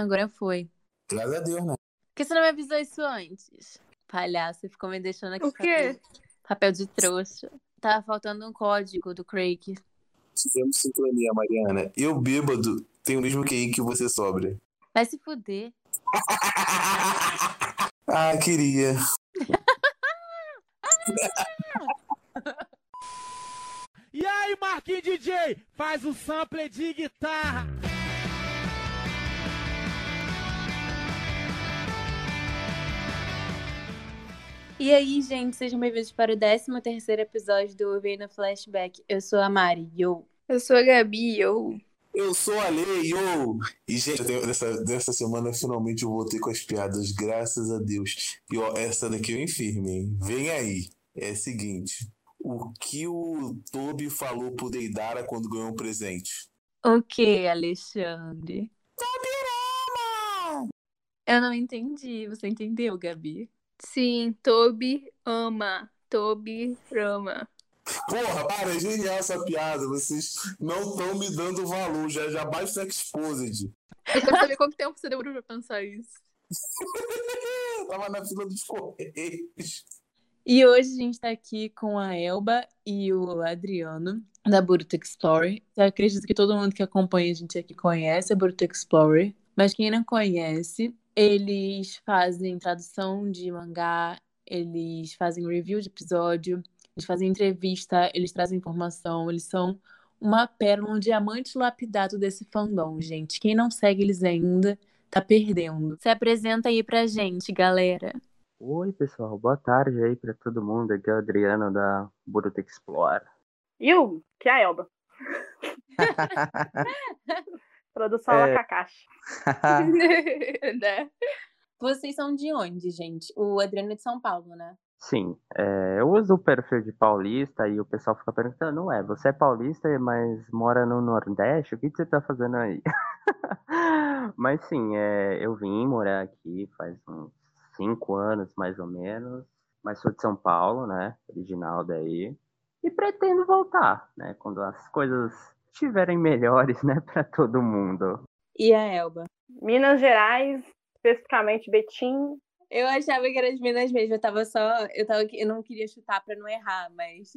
Agora foi. Graças a Deus, né? Por que você não me avisou isso antes? Palhaço, você ficou me deixando aqui. O quê? Papel, papel de trouxa. Tava faltando um código do Craig. Tivemos sincronia, Mariana. Eu, bêbado, tenho o mesmo QI que você sobra. Vai se fuder. ah, queria. E aí, Marquinhos DJ, faz o sample de guitarra. E aí, gente, sejam bem-vindos para o 13 terceiro episódio do Vem no Flashback. Eu sou a Mari, yo. Eu sou a Gabi, eu. Eu sou a Lei, yo! E, gente, dessa, dessa semana finalmente eu voltei com as piadas, graças a Deus. E ó, essa daqui eu infirme, hein? Vem aí. É o seguinte: o que o Toby falou pro Deidara quando ganhou um presente? O que, Alexandre? Tobirama! Eu não entendi. Você entendeu, Gabi? Sim, Toby ama. Toby ama. Porra, para, é genial essa piada. Vocês não estão me dando valor. Já, já basta Exposed. Eu quero saber quanto tempo você demorou pra pensar isso. Tava na fila dos Correios. E hoje a gente tá aqui com a Elba e o Adriano, da Boruto Explorer. Eu acredito que todo mundo que acompanha a gente aqui conhece a Boruto Explorer. Mas quem não conhece, eles fazem tradução de mangá, eles fazem review de episódio, eles fazem entrevista, eles trazem informação, eles são uma pérola, um diamante lapidado desse fandom, gente. Quem não segue eles ainda tá perdendo. Se apresenta aí pra gente, galera. Oi, pessoal, boa tarde aí pra todo mundo. Aqui é o Adriano da Boruto Explore. E o que é a Elba? Produção É. é... Kakashi. né? Vocês são de onde, gente? O Adriano é de São Paulo, né? Sim, é, eu uso o perfil de paulista e o pessoal fica perguntando, ué, você é paulista, mas mora no Nordeste? O que, que você tá fazendo aí? mas sim, é, eu vim morar aqui faz uns cinco anos, mais ou menos, mas sou de São Paulo, né, original daí, e pretendo voltar, né, quando as coisas estiverem melhores, né, pra todo mundo. E a Elba? Minas Gerais, especificamente Betim. Eu achava que era de Minas mesmo, eu tava só. Eu, tava, eu não queria chutar pra não errar, mas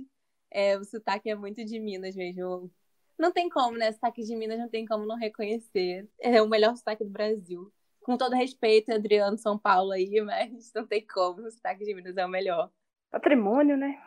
é, o sotaque é muito de Minas mesmo. Não tem como, né? Sotaque de Minas não tem como não reconhecer. É o melhor sotaque do Brasil. Com todo respeito, Adriano São Paulo aí, mas não tem como. O sotaque de Minas é o melhor. Patrimônio, né?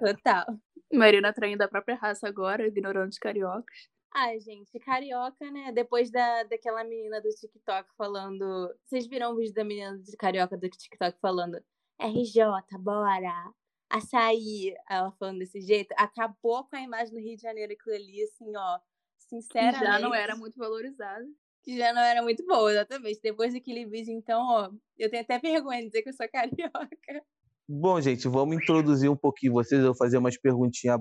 Total. Marina traindo a própria raça agora, ignorando os cariocas. Ai, gente, carioca, né? Depois da, daquela menina do TikTok falando. Vocês viram o vídeo da menina de carioca do TikTok falando RJ, bora! Açaí! Ela falando desse jeito. Acabou com a imagem do Rio de Janeiro aquilo ali, assim, ó. Sinceramente. já não era muito valorizado. Que já não era muito boa, exatamente. Depois daquele vídeo, então, ó. Eu tenho até vergonha de dizer que eu sou carioca. Bom, gente, vamos introduzir um pouquinho vocês. Eu vou fazer umas perguntinhas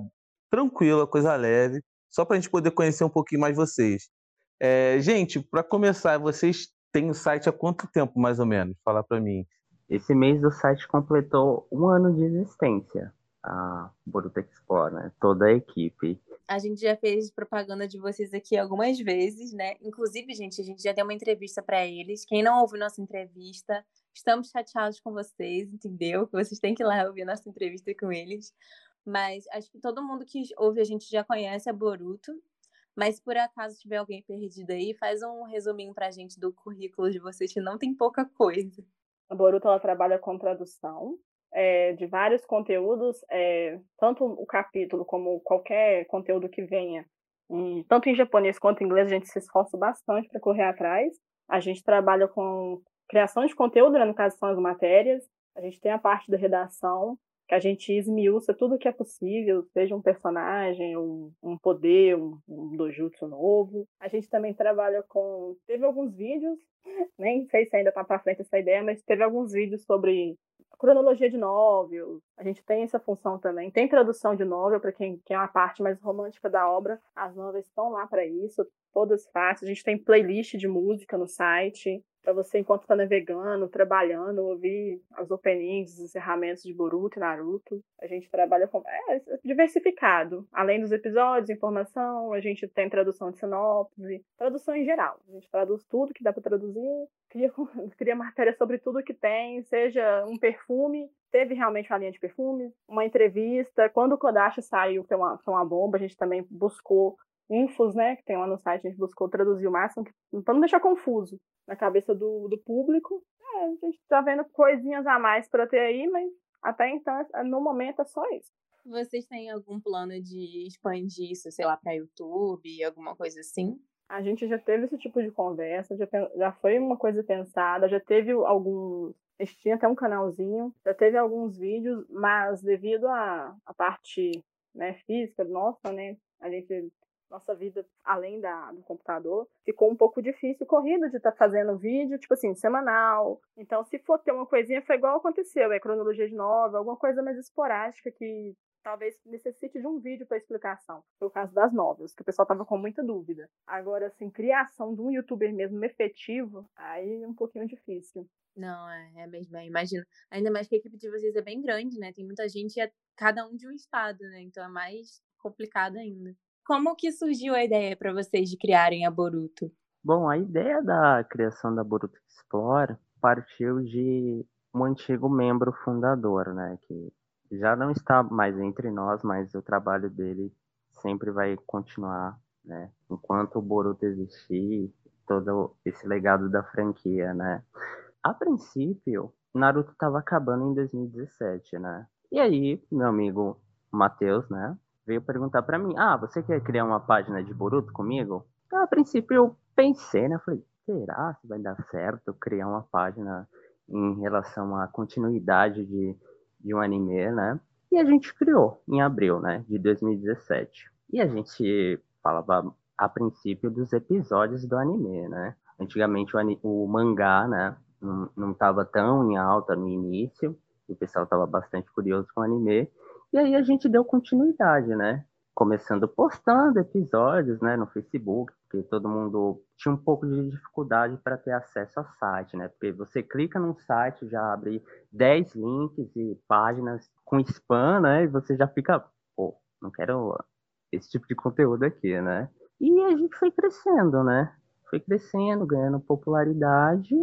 tranquila, coisa leve, só para a gente poder conhecer um pouquinho mais vocês. É, gente, para começar, vocês têm o site há quanto tempo, mais ou menos? Falar para mim. Esse mês o site completou um ano de existência, a Boruto Explore, né, toda a equipe. A gente já fez propaganda de vocês aqui algumas vezes, né? Inclusive, gente, a gente já deu uma entrevista para eles. Quem não ouviu nossa entrevista, estamos chateados com vocês, entendeu? Que vocês têm que ir lá ouvir nossa entrevista com eles. Mas acho que todo mundo que ouve a gente já conhece a Boruto. Mas se por acaso tiver alguém perdido aí, faz um resuminho pra gente do currículo de vocês, que não tem pouca coisa. A Boruto ela trabalha com tradução é, de vários conteúdos, é, tanto o capítulo como qualquer conteúdo que venha, tanto em japonês quanto em inglês, a gente se esforça bastante para correr atrás. A gente trabalha com criação de conteúdo, né, no caso são as matérias. A gente tem a parte da redação, que a gente esmiuça tudo que é possível, seja um personagem, um, um poder, um, um dojutsu novo. A gente também trabalha com. Teve alguns vídeos, nem sei se ainda tá para frente essa ideia, mas teve alguns vídeos sobre cronologia de novel. A gente tem essa função também. Tem tradução de novel para quem quer uma parte mais romântica da obra. As novels estão lá para isso, todas fáceis. A gente tem playlist de música no site. Para você enquanto está navegando, trabalhando, ouvir as openings, os encerramentos de Boruto e Naruto. A gente trabalha com é, diversificado. Além dos episódios, informação, a gente tem tradução de sinopse, tradução em geral. A gente traduz tudo que dá para traduzir, cria, cria matéria sobre tudo que tem, seja um perfume, teve realmente uma linha de perfume, uma entrevista. Quando o Kodashi saiu, é uma, foi uma bomba, a gente também buscou infos, né, que tem lá no site, a gente buscou traduzir o máximo, para não deixar confuso na cabeça do, do público. É, a gente tá vendo coisinhas a mais para ter aí, mas até então, no momento, é só isso. Vocês têm algum plano de expandir isso, sei lá, para YouTube, alguma coisa assim? A gente já teve esse tipo de conversa, já, já foi uma coisa pensada, já teve alguns. A gente tinha até um canalzinho, já teve alguns vídeos, mas devido à, à parte né, física nossa, né? A gente nossa vida além da, do computador, ficou um pouco difícil, corrido de estar tá fazendo vídeo, tipo assim, semanal. Então, se for ter uma coisinha, foi igual aconteceu, é cronologia de novela, alguma coisa mais esporádicca que talvez necessite de um vídeo para explicação. Foi o caso das novelas, que o pessoal tava com muita dúvida. Agora, assim, criação de um youtuber mesmo efetivo, aí é um pouquinho difícil. Não, é, é mesmo, é, imagino. Ainda mais que a equipe de vocês é bem grande, né? Tem muita gente, é cada um de um estado, né? Então é mais complicado ainda. Como que surgiu a ideia para vocês de criarem a Boruto? Bom, a ideia da criação da Boruto Explore partiu de um antigo membro fundador, né, que já não está mais entre nós, mas o trabalho dele sempre vai continuar, né, enquanto o Boruto existir, todo esse legado da franquia, né. A princípio, Naruto estava acabando em 2017, né, e aí, meu amigo Matheus, né, veio perguntar para mim: Ah, você quer criar uma página de Boruto comigo? Então, a princípio eu pensei, né? Falei: será que vai dar certo criar uma página em relação à continuidade de, de um anime, né? E a gente criou em abril, né, de 2017. E a gente falava a princípio dos episódios do anime, né? Antigamente o, o mangá, né, não estava tão em alta no início, o pessoal estava bastante curioso com o anime, e aí a gente deu continuidade, né? Começando postando episódios, né, no Facebook, porque todo mundo tinha um pouco de dificuldade para ter acesso ao site, né? Porque você clica num site, já abre 10 links e páginas com spam, né? E você já fica, pô, não quero esse tipo de conteúdo aqui, né? E a gente foi crescendo, né? Foi crescendo, ganhando popularidade.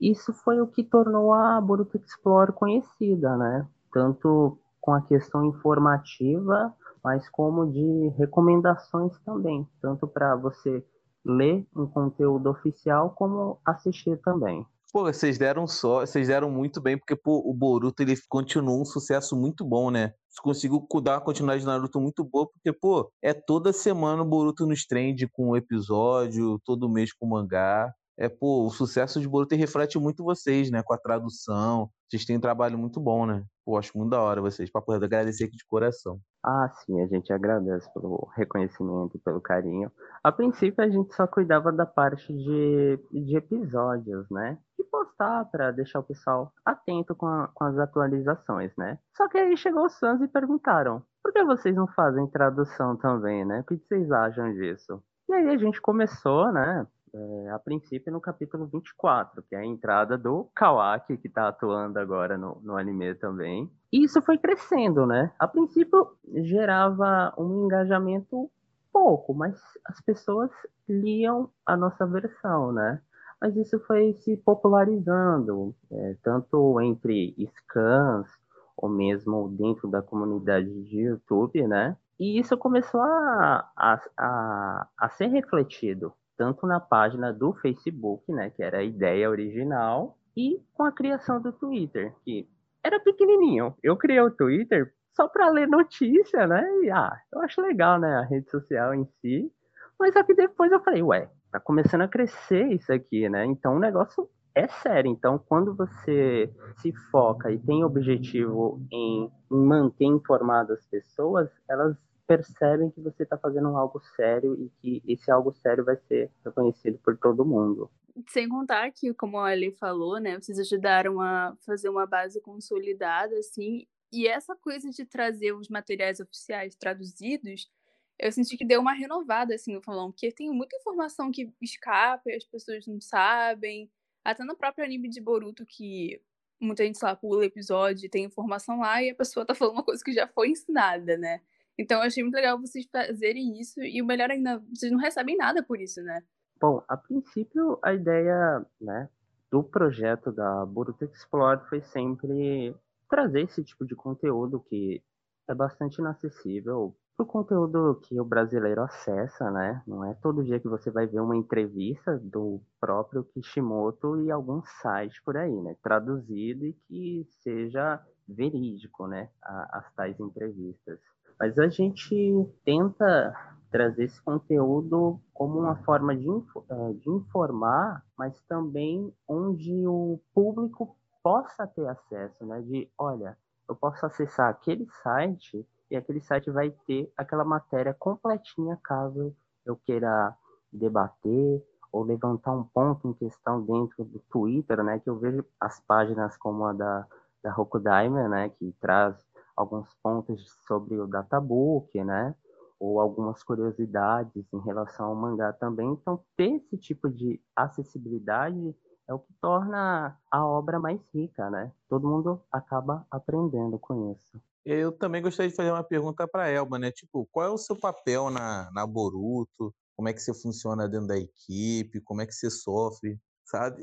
Isso foi o que tornou a Boruto Explore conhecida, né? Tanto com a questão informativa, mas como de recomendações também, tanto para você ler um conteúdo oficial como assistir também. Pô, vocês deram só, vocês deram muito bem, porque pô, o Boruto ele continuou um sucesso muito bom, né? Conseguiu dar uma continuidade de Naruto muito boa, porque, pô, é toda semana o Boruto nos trend com um episódio, todo mês com mangá é, pô, o sucesso de Boruto reflete muito vocês, né? Com a tradução. Vocês têm um trabalho muito bom, né? Pô, acho muito da hora vocês. Pra poder agradecer aqui de coração. Ah, sim, a gente agradece pelo reconhecimento pelo carinho. A princípio, a gente só cuidava da parte de, de episódios, né? E postar para deixar o pessoal atento com, a, com as atualizações, né? Só que aí chegou os fãs e perguntaram: por que vocês não fazem tradução também, né? O que vocês acham disso? E aí a gente começou, né? É, a princípio no capítulo 24, que é a entrada do Kawaki, que está atuando agora no, no anime também. E isso foi crescendo, né? A princípio gerava um engajamento pouco, mas as pessoas liam a nossa versão, né? Mas isso foi se popularizando, é, tanto entre scans ou mesmo dentro da comunidade de YouTube, né? E isso começou a, a, a, a ser refletido tanto na página do Facebook, né, que era a ideia original, e com a criação do Twitter, que era pequenininho. Eu criei o Twitter só para ler notícia, né? E ah, eu acho legal, né, a rede social em si. Mas aqui depois eu falei, ué, tá começando a crescer isso aqui, né? Então o negócio é sério. Então, quando você se foca e tem objetivo em manter informadas as pessoas, elas percebem que você está fazendo algo sério e que esse algo sério vai ser reconhecido por todo mundo. Sem contar que, como a Ali falou, né, vocês ajudaram a fazer uma base consolidada, assim, e essa coisa de trazer os materiais oficiais traduzidos, eu senti que deu uma renovada, assim, no falão, porque tem muita informação que escapa e as pessoas não sabem. Até no próprio anime de Boruto, que muita gente, lá, pula episódio, tem informação lá e a pessoa tá falando uma coisa que já foi ensinada, né? Então eu achei muito legal vocês fazerem isso e o melhor ainda, vocês não recebem nada por isso, né? Bom, a princípio a ideia, né, do projeto da Boruto Explore foi sempre trazer esse tipo de conteúdo que é bastante inacessível o conteúdo que o brasileiro acessa, né? Não é todo dia que você vai ver uma entrevista do próprio Kishimoto e algum site por aí, né? Traduzido e que seja verídico, né? As tais entrevistas. Mas a gente tenta trazer esse conteúdo como uma forma de, eh, de informar, mas também onde o público possa ter acesso, né? De, olha, eu posso acessar aquele site e aquele site vai ter aquela matéria completinha caso eu queira debater ou levantar um ponto em questão dentro do Twitter, né, que eu vejo as páginas como a da, da Rokudaimer, né, que traz alguns pontos sobre o databook, né, ou algumas curiosidades em relação ao mangá também. Então, ter esse tipo de acessibilidade é o que torna a obra mais rica, né? Todo mundo acaba aprendendo com isso. Eu também gostaria de fazer uma pergunta para Elba, né? Tipo, qual é o seu papel na, na Boruto? Como é que você funciona dentro da equipe? Como é que você sofre, sabe?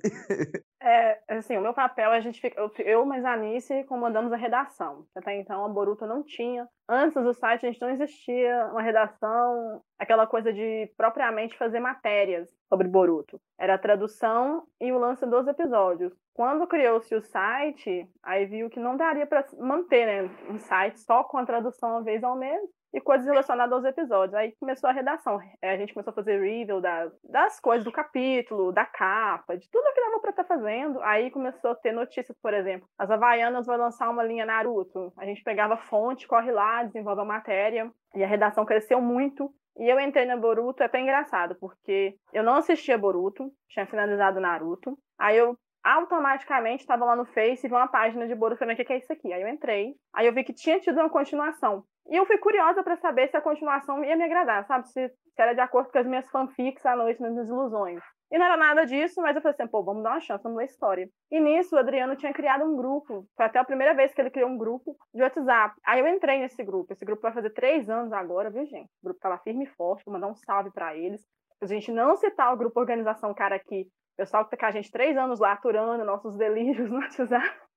É, assim, o meu papel, a gente fica, eu, eu mais a Anice comandamos a redação. Até então a Boruto não tinha. Antes do site a gente não existia uma redação, aquela coisa de propriamente fazer matérias sobre Boruto. Era a tradução e o lance dos episódios. Quando criou-se o site, aí viu que não daria para manter né, um site só com a tradução uma vez ao mês e coisas relacionadas aos episódios. Aí começou a redação. É, a gente começou a fazer review das, das coisas do capítulo, da capa, de tudo que dava para estar tá fazendo. Aí começou a ter notícias, por exemplo, as Havaianas vão lançar uma linha Naruto. A gente pegava fonte, corre lá, desenvolve a matéria. E a redação cresceu muito. E eu entrei na Boruto, é até engraçado, porque eu não assistia Boruto, tinha finalizado Naruto. Aí eu automaticamente estava lá no Face e vi uma página de Boruto falei, o que é isso aqui? Aí eu entrei, aí eu vi que tinha tido uma continuação. E eu fui curiosa para saber se a continuação ia me agradar, sabe? Se, se, era de acordo com as minhas fanfics à noite nas minhas ilusões. E não era nada disso, mas eu falei assim, pô, vamos dar uma chance, vamos ler a história. E nisso, o Adriano tinha criado um grupo. Foi até a primeira vez que ele criou um grupo de WhatsApp. Aí eu entrei nesse grupo. Esse grupo vai fazer três anos agora, viu, gente? O grupo tá lá firme e forte. Vou mandar um salve para eles. A gente não citar o grupo Organização Cara aqui, pessoal que tá com a gente três anos lá aturando nossos delírios no WhatsApp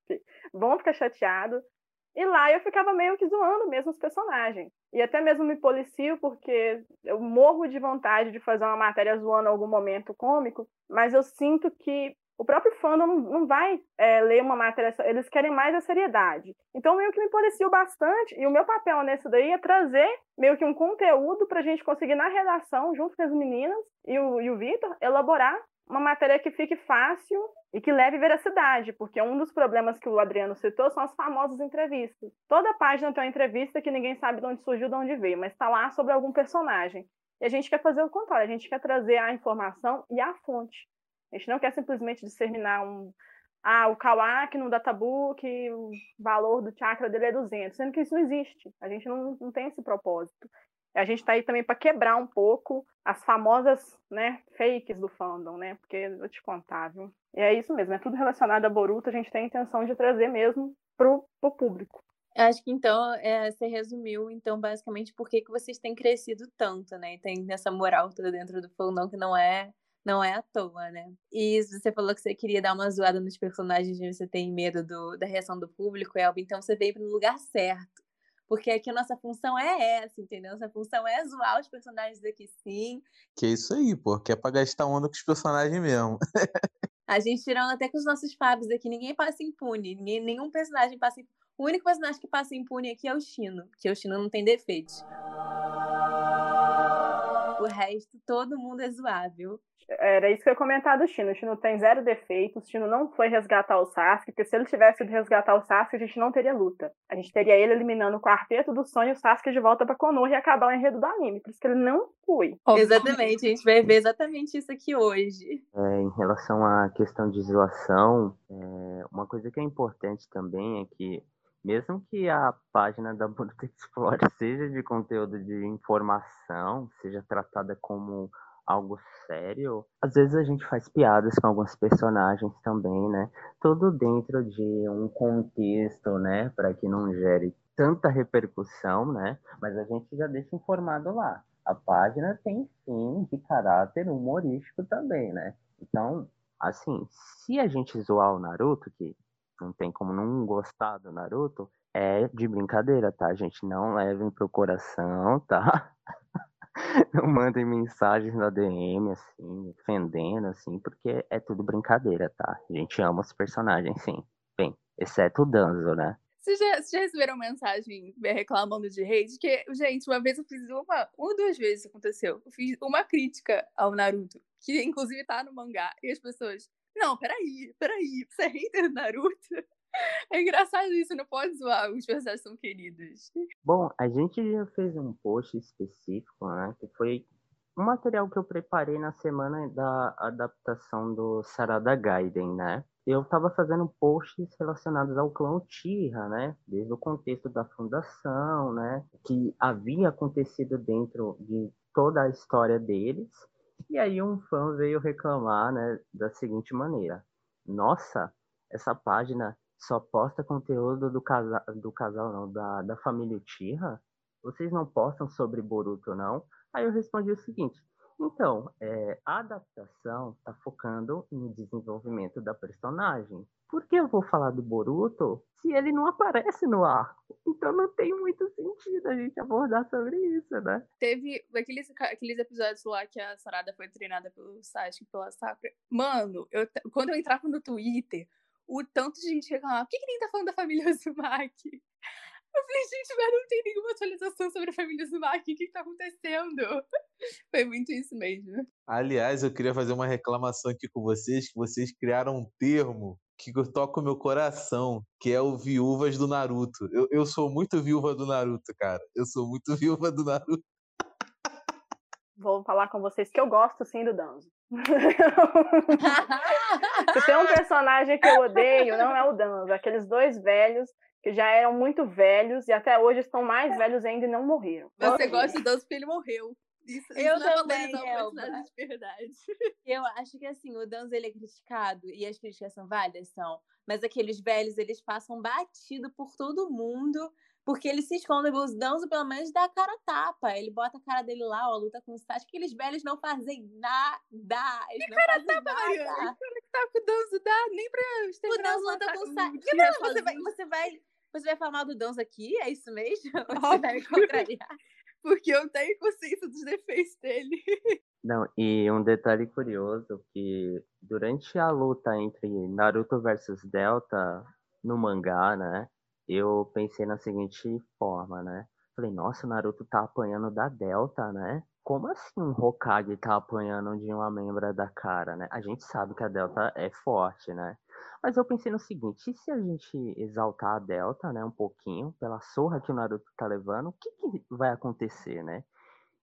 vão ficar chateados. E lá eu ficava meio que zoando mesmo os personagens. E até mesmo me policio, porque eu morro de vontade de fazer uma matéria zoando algum momento cômico, mas eu sinto que o próprio fandom não vai é, ler uma matéria, eles querem mais a seriedade. Então, meio que me policio bastante, e o meu papel nesse daí é trazer meio que um conteúdo para a gente conseguir, na redação, junto com as meninas e o, e o Vitor, elaborar uma matéria que fique fácil e que leve veracidade, porque um dos problemas que o Adriano citou são as famosas entrevistas. Toda página tem uma entrevista que ninguém sabe de onde surgiu, de onde veio, mas está lá sobre algum personagem. E a gente quer fazer o contrário, a gente quer trazer a informação e a fonte. A gente não quer simplesmente disseminar um. Ah, o Kawaki no databook, o valor do chakra dele é 200, sendo que isso não existe. A gente não, não tem esse propósito. A gente está aí também para quebrar um pouco as famosas né, fakes do fandom, né? Porque eu vou te contar, viu? E é isso mesmo, é tudo relacionado a Boruto, a gente tem a intenção de trazer mesmo pro, pro público. Acho que então é, você resumiu, então, basicamente, por que, que vocês têm crescido tanto, né? E tem essa moral toda dentro do fandom que não é não é à toa, né? E você falou que você queria dar uma zoada nos personagens você tem medo do, da reação do público, Elba, então você veio para o lugar certo. Porque aqui a nossa função é essa, entendeu? Nossa função é zoar os personagens daqui sim. Que é isso aí, pô. Que é pra gastar onda com os personagens mesmo. a gente tirando até com os nossos fabs aqui, ninguém passa impune. Ninguém, nenhum personagem passa impune. O único personagem que passa impune aqui é o Chino, que o Chino não tem defeitos. O resto, todo mundo é zoável. Era isso que eu ia comentar do Chino. O Chino tem zero defeitos. O Chino não foi resgatar o Sasuke, porque se ele tivesse ido resgatar o Sasuke, a gente não teria luta. A gente teria ele eliminando o quarteto do sonho, o Sasuke de volta pra Konoha e acabar o enredo do anime. Por isso que ele não foi. Exatamente, a gente vai ver exatamente isso aqui hoje. É, em relação à questão de zoação, é, uma coisa que é importante também é que mesmo que a página da Boruto Explore seja de conteúdo de informação, seja tratada como algo sério, às vezes a gente faz piadas com alguns personagens também, né? Tudo dentro de um contexto, né? Para que não gere tanta repercussão, né? Mas a gente já deixa informado lá. A página tem sim de caráter humorístico também, né? Então, assim, se a gente zoar o Naruto, que não tem como não gostar do Naruto, é de brincadeira, tá, gente? Não levem pro coração, tá? não mandem mensagens na DM, assim, ofendendo, assim, porque é tudo brincadeira, tá? A gente ama os personagens, sim. Bem, exceto o Danzo, né? Vocês já, vocês já receberam mensagem reclamando de hate? Que, gente, uma vez eu fiz uma, uma duas vezes aconteceu. Eu fiz uma crítica ao Naruto, que inclusive tá no mangá, e as pessoas, não, peraí, peraí, você é hater do Naruto? É engraçado isso, não pode zoar, os personagens são queridos. Bom, a gente já fez um post específico, né? Que foi um material que eu preparei na semana da adaptação do Sarada Gaiden, né? Eu estava fazendo posts relacionados ao clã Uchiha, né? Desde o contexto da fundação, né? Que havia acontecido dentro de toda a história deles. E aí um fã veio reclamar, né? Da seguinte maneira: Nossa, essa página só posta conteúdo do casal, do casal não, da, da família Uchiha? Vocês não postam sobre Boruto, não? Aí eu respondi o seguinte, então, é, a adaptação está focando no desenvolvimento da personagem. Por que eu vou falar do Boruto se ele não aparece no arco? Então não tem muito sentido a gente abordar sobre isso, né? Teve aqueles, aqueles episódios lá que a Sarada foi treinada pelo Sasuke pela Sakura. Mano, eu, quando eu entrava no Twitter, o tanto de gente reclamava, por que, que nem tá falando da família Uzumaki? Eu falei, gente, mas não tem nenhuma atualização sobre a família Uzumaki, o que, que tá acontecendo? Foi muito isso mesmo. Aliás, eu queria fazer uma reclamação aqui com vocês, que vocês criaram um termo que toca o meu coração, que é o Viúvas do Naruto. Eu, eu sou muito viúva do Naruto, cara. Eu sou muito viúva do Naruto. Vou falar com vocês que eu gosto sim do Danzo. Se tem um personagem que eu odeio, não é o Danzo. Aqueles dois velhos que já eram muito velhos e até hoje estão mais velhos ainda e não morreram. Você gosta do Danzo porque ele morreu. Isso, eu isso é também, personagem de verdade. Eu acho que assim, o Danzo ele é criticado e as críticas são válidas, são. Mas aqueles velhos, eles passam batido por todo mundo porque ele se esconde, os Danzo pelo menos dá a cara tapa. Ele bota a cara dele lá, ó, luta com o Sasuke. Aqueles velhos não fazem nada. Eles que não cara fazem tapa. Mariana? Que cara que tapa com o Danzo dá nem pra O Danzo luta com o Sasuke. você vai, você vai, você vai falar mal do Danzo aqui? É isso mesmo? Você vai me contrariar? Porque eu tenho consciência dos defeitos dele. Não, e um detalhe curioso que durante a luta entre Naruto versus Delta no mangá, né? Eu pensei na seguinte forma, né? Falei, nossa, o Naruto tá apanhando da Delta, né? Como assim um Hokage tá apanhando de uma membra da cara, né? A gente sabe que a Delta é forte, né? Mas eu pensei no seguinte, e se a gente exaltar a Delta, né, um pouquinho, pela surra que o Naruto tá levando, o que, que vai acontecer, né?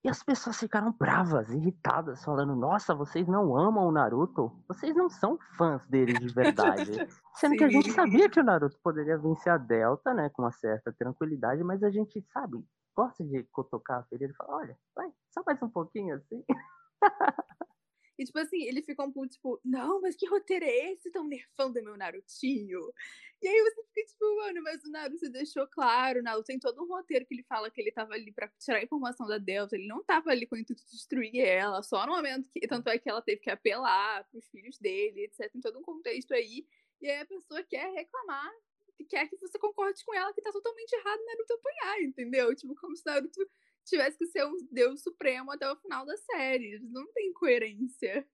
E as pessoas ficaram bravas, irritadas, falando: Nossa, vocês não amam o Naruto? Vocês não são fãs dele de verdade. Sendo que a gente Sim. sabia que o Naruto poderia vencer a Delta, né, com uma certa tranquilidade, mas a gente, sabe, gosta de cutucar a ferida e falar: Olha, vai, só mais um pouquinho assim. E, tipo assim, ele fica um pouco, tipo, não, mas que roteiro é esse? Tão nerfando meu Narutinho. E aí você fica, tipo, mano, mas o Naruto deixou claro, o Naruto tem todo um roteiro que ele fala que ele tava ali pra tirar a informação da Delta, ele não tava ali com o intuito de destruir ela, só no momento que, tanto é que ela teve que apelar pros filhos dele, etc, tem todo um contexto aí. E aí a pessoa quer reclamar, que quer que você concorde com ela que tá totalmente errado Naruto apanhar, entendeu? Tipo, como se o Naruto tivesse que ser um deus supremo até o final da série. Não tem coerência.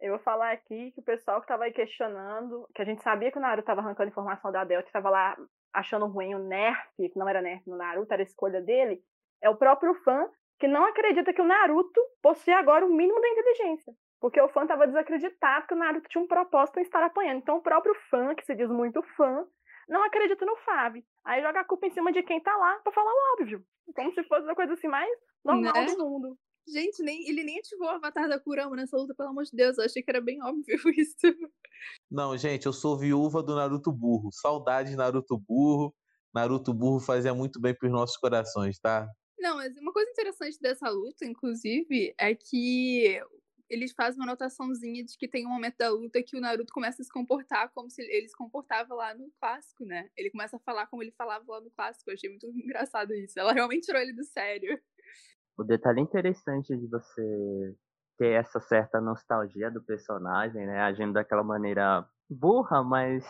Eu vou falar aqui que o pessoal que tava aí questionando, que a gente sabia que o Naruto tava arrancando informação da Delta, que tava lá achando ruim o Nerf, que não era Nerf no Naruto, era escolha dele, é o próprio fã que não acredita que o Naruto possui agora o mínimo da inteligência. Porque o fã tava desacreditado que o Naruto tinha um propósito em estar apanhando. Então o próprio fã, que se diz muito fã, não acredita no Fábio. Aí joga a culpa em cima de quem tá lá pra falar o óbvio. Como se fosse uma coisa assim mais normal Né? do mundo. Gente, nem, ele nem ativou o avatar da Kurama nessa luta, pelo amor de Deus. Eu achei que era bem óbvio isso. Não, gente, eu sou viúva do Naruto burro. Saudade de Naruto burro. Naruto burro fazia muito bem pros nossos corações, tá? Não, mas uma coisa interessante dessa luta, inclusive, é que eles fazem uma anotaçãozinha de que tem um momento da luta que o Naruto começa a se comportar como se ele se comportava lá no clássico, né? Ele começa a falar como ele falava lá no clássico. Eu achei muito engraçado isso. Ela realmente tirou ele do sério. O detalhe interessante de você ter essa certa nostalgia do personagem, né? Agindo daquela maneira burra, mas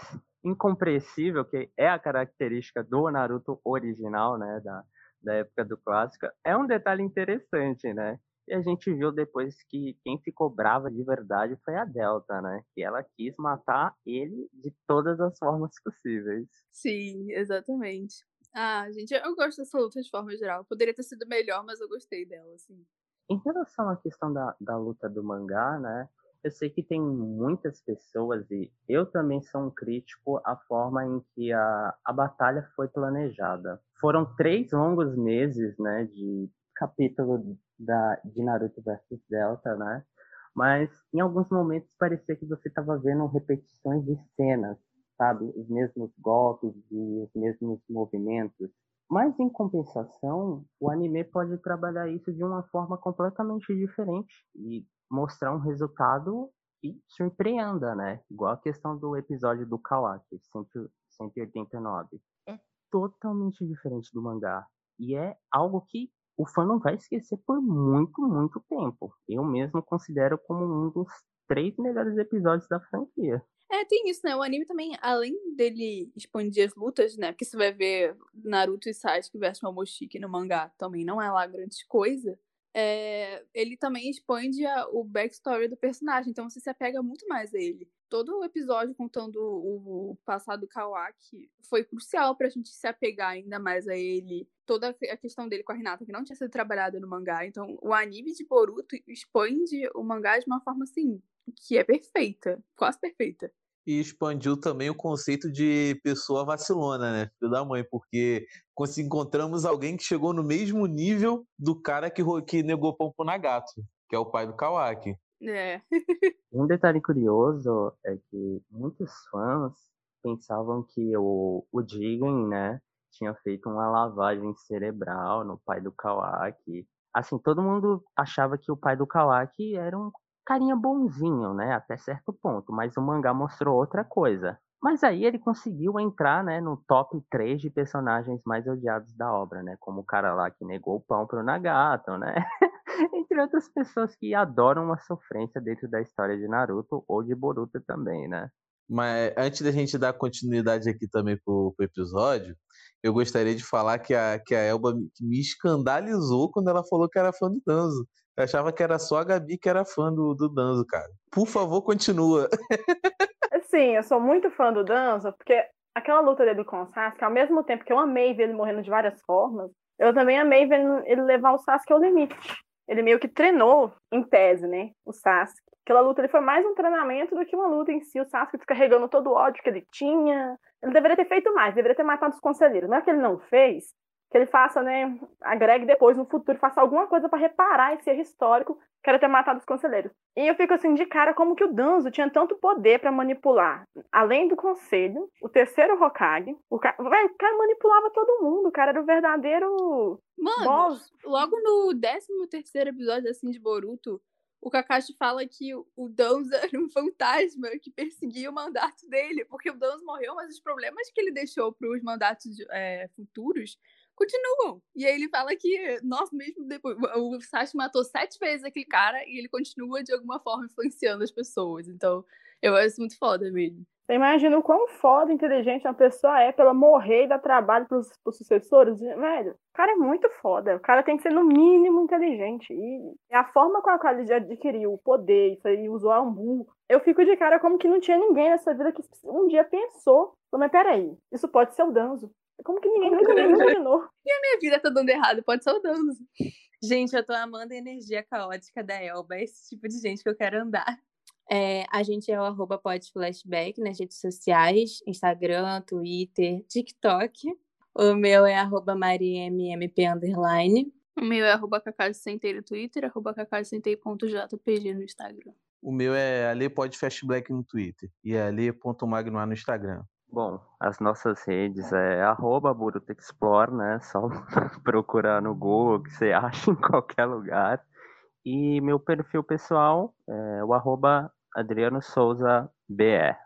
incompreensível, que é a característica do Naruto original, né? Da, da época do clássico, é um detalhe interessante, né? E a gente viu depois que quem ficou brava de verdade foi a Delta, né? Que ela quis matar ele de todas as formas possíveis. Sim, exatamente. Ah, gente, eu gosto dessa luta de forma geral. Poderia ter sido melhor, mas eu gostei dela, assim. Em relação à questão da, da luta do mangá, né? Eu sei que tem muitas pessoas, e eu também sou um crítico, à forma em que a, a batalha foi planejada. Foram três longos meses, né, de capítulo da, de Naruto versus Delta, né? Mas em alguns momentos parecia que você estava vendo repetições de cenas, sabe? Os mesmos golpes e os mesmos movimentos. Mas em compensação, o anime pode trabalhar isso de uma forma completamente diferente e mostrar um resultado que surpreenda, né? Igual a questão do episódio do Kawaki, 189. É totalmente diferente do mangá. E é algo que o fã não vai esquecer por muito, muito tempo. Eu mesmo considero como um dos três melhores episódios da franquia. É, tem isso, né? O anime também, além dele expandir as lutas, né? Porque você vai ver Naruto e Sasuke versus Momoshiki no mangá, também não é lá grande coisa. É, ele também expande a, o backstory do personagem, então você se apega muito mais a ele. Todo o episódio contando o, passado do Kawaki foi crucial pra gente se apegar ainda mais a ele. Toda a questão dele com a Renata, que não tinha sido trabalhada no mangá. Então, o anime de Boruto expande o mangá de uma forma assim, que é perfeita, quase perfeita. E expandiu também o conceito de pessoa vacilona, né? Filho da mãe, porque encontramos alguém que chegou no mesmo nível do cara que, que negou pão pro Nagato, que é o pai do Kawaki. É. um detalhe curioso é que muitos fãs pensavam que o, o Jigen, né, tinha feito uma lavagem cerebral no pai do Kawaki. Assim, todo mundo achava que o pai do Kawaki era um carinha bonzinho, né, até certo ponto, mas o mangá mostrou outra coisa. Mas aí ele conseguiu entrar, né, no top 3 de personagens mais odiados da obra, né, como o cara lá que negou o pão pro Nagato, né, entre outras pessoas que adoram uma sofrência dentro da história de Naruto ou de Boruto também, né. Mas antes da gente dar continuidade aqui também pro, pro episódio, eu gostaria de falar que a, que a Elba me escandalizou quando ela falou que era fã do Danzo. Eu achava que era só a Gabi que era fã do, do Danzo, cara. Por favor, continua. Sim, eu sou muito fã do Danzo, porque aquela luta dele com o Sasuke, ao mesmo tempo que eu amei ver ele morrendo de várias formas, eu também amei ver ele levar o Sasuke ao limite. Ele meio que treinou, em tese, né, o Sasuke. Aquela luta ele foi mais um treinamento do que uma luta em si. O Sasuke descarregando todo o ódio que ele tinha. Ele deveria ter feito mais, deveria ter matado os conselheiros. Não é que ele não fez, que ele faça, né, agregue depois no futuro, faça alguma coisa para reparar esse erro histórico que era ter matado os conselheiros. E eu fico assim de cara como que o Danzo tinha tanto poder para manipular, além do conselho, o terceiro Hokage, o cara, véio, o cara manipulava todo mundo, o cara era o verdadeiro Mano, boss. logo no 13 terceiro episódio assim de Boruto, o Kakashi fala que o Danzo era um fantasma que perseguia o mandato dele, porque o Danzo morreu, mas os problemas que ele deixou para os mandatos é, futuros continuam. E aí ele fala que nós mesmo depois. O Sashi matou sete vezes aquele cara e ele continua de alguma forma influenciando as pessoas. Então, eu acho muito foda mesmo. Você imagina o quão foda inteligente uma pessoa é pra ela morrer e dar trabalho pros, pros sucessores? Velho, o cara é muito foda. O cara tem que ser, no mínimo, inteligente. E a forma com a qual ele adquiriu o poder isso aí, usou a Ambu, eu fico de cara como que não tinha ninguém nessa vida que um dia pensou. Mas peraí, isso pode ser o Danzo. Como que ninguém nunca nem imaginou? E a minha vida tá dando errado, pode ser o Danzo. Gente, eu tô amando a energia caótica da Elba, é esse tipo de gente que eu quero andar. É, a gente é o arroba podflashback nas redes sociais, Instagram, Twitter, TikTok. O meu é arroba mariemmp underline. O meu é arroba cacasentei no Twitter, arroba cacasentei.jpg no Instagram. O meu é alepodfastblack no Twitter e é ale.magnoar no Instagram. Bom, as nossas redes é arroba Boruto Explore, né? Só procurar no Google que você acha em qualquer lugar. E meu perfil pessoal é o arroba Adriano Souza BR.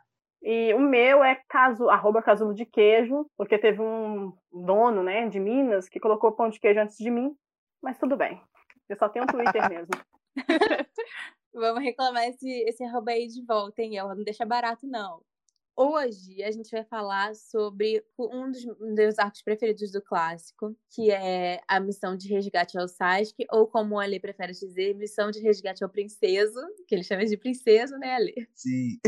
E o meu é caso, arroba casulo de queijo, porque teve um dono, né, de Minas que colocou pão de queijo antes de mim, mas tudo bem. Eu só tenho um Twitter mesmo. Vamos reclamar esse, esse arroba aí de volta, hein? Ela não deixa barato, não. Hoje a gente vai falar sobre um dos meus arcos preferidos do clássico, que é a missão de resgate ao Sasuke, ou como o Ali prefere dizer, missão de resgate ao princeso, que ele chama de princeso, né, Ali? Sim.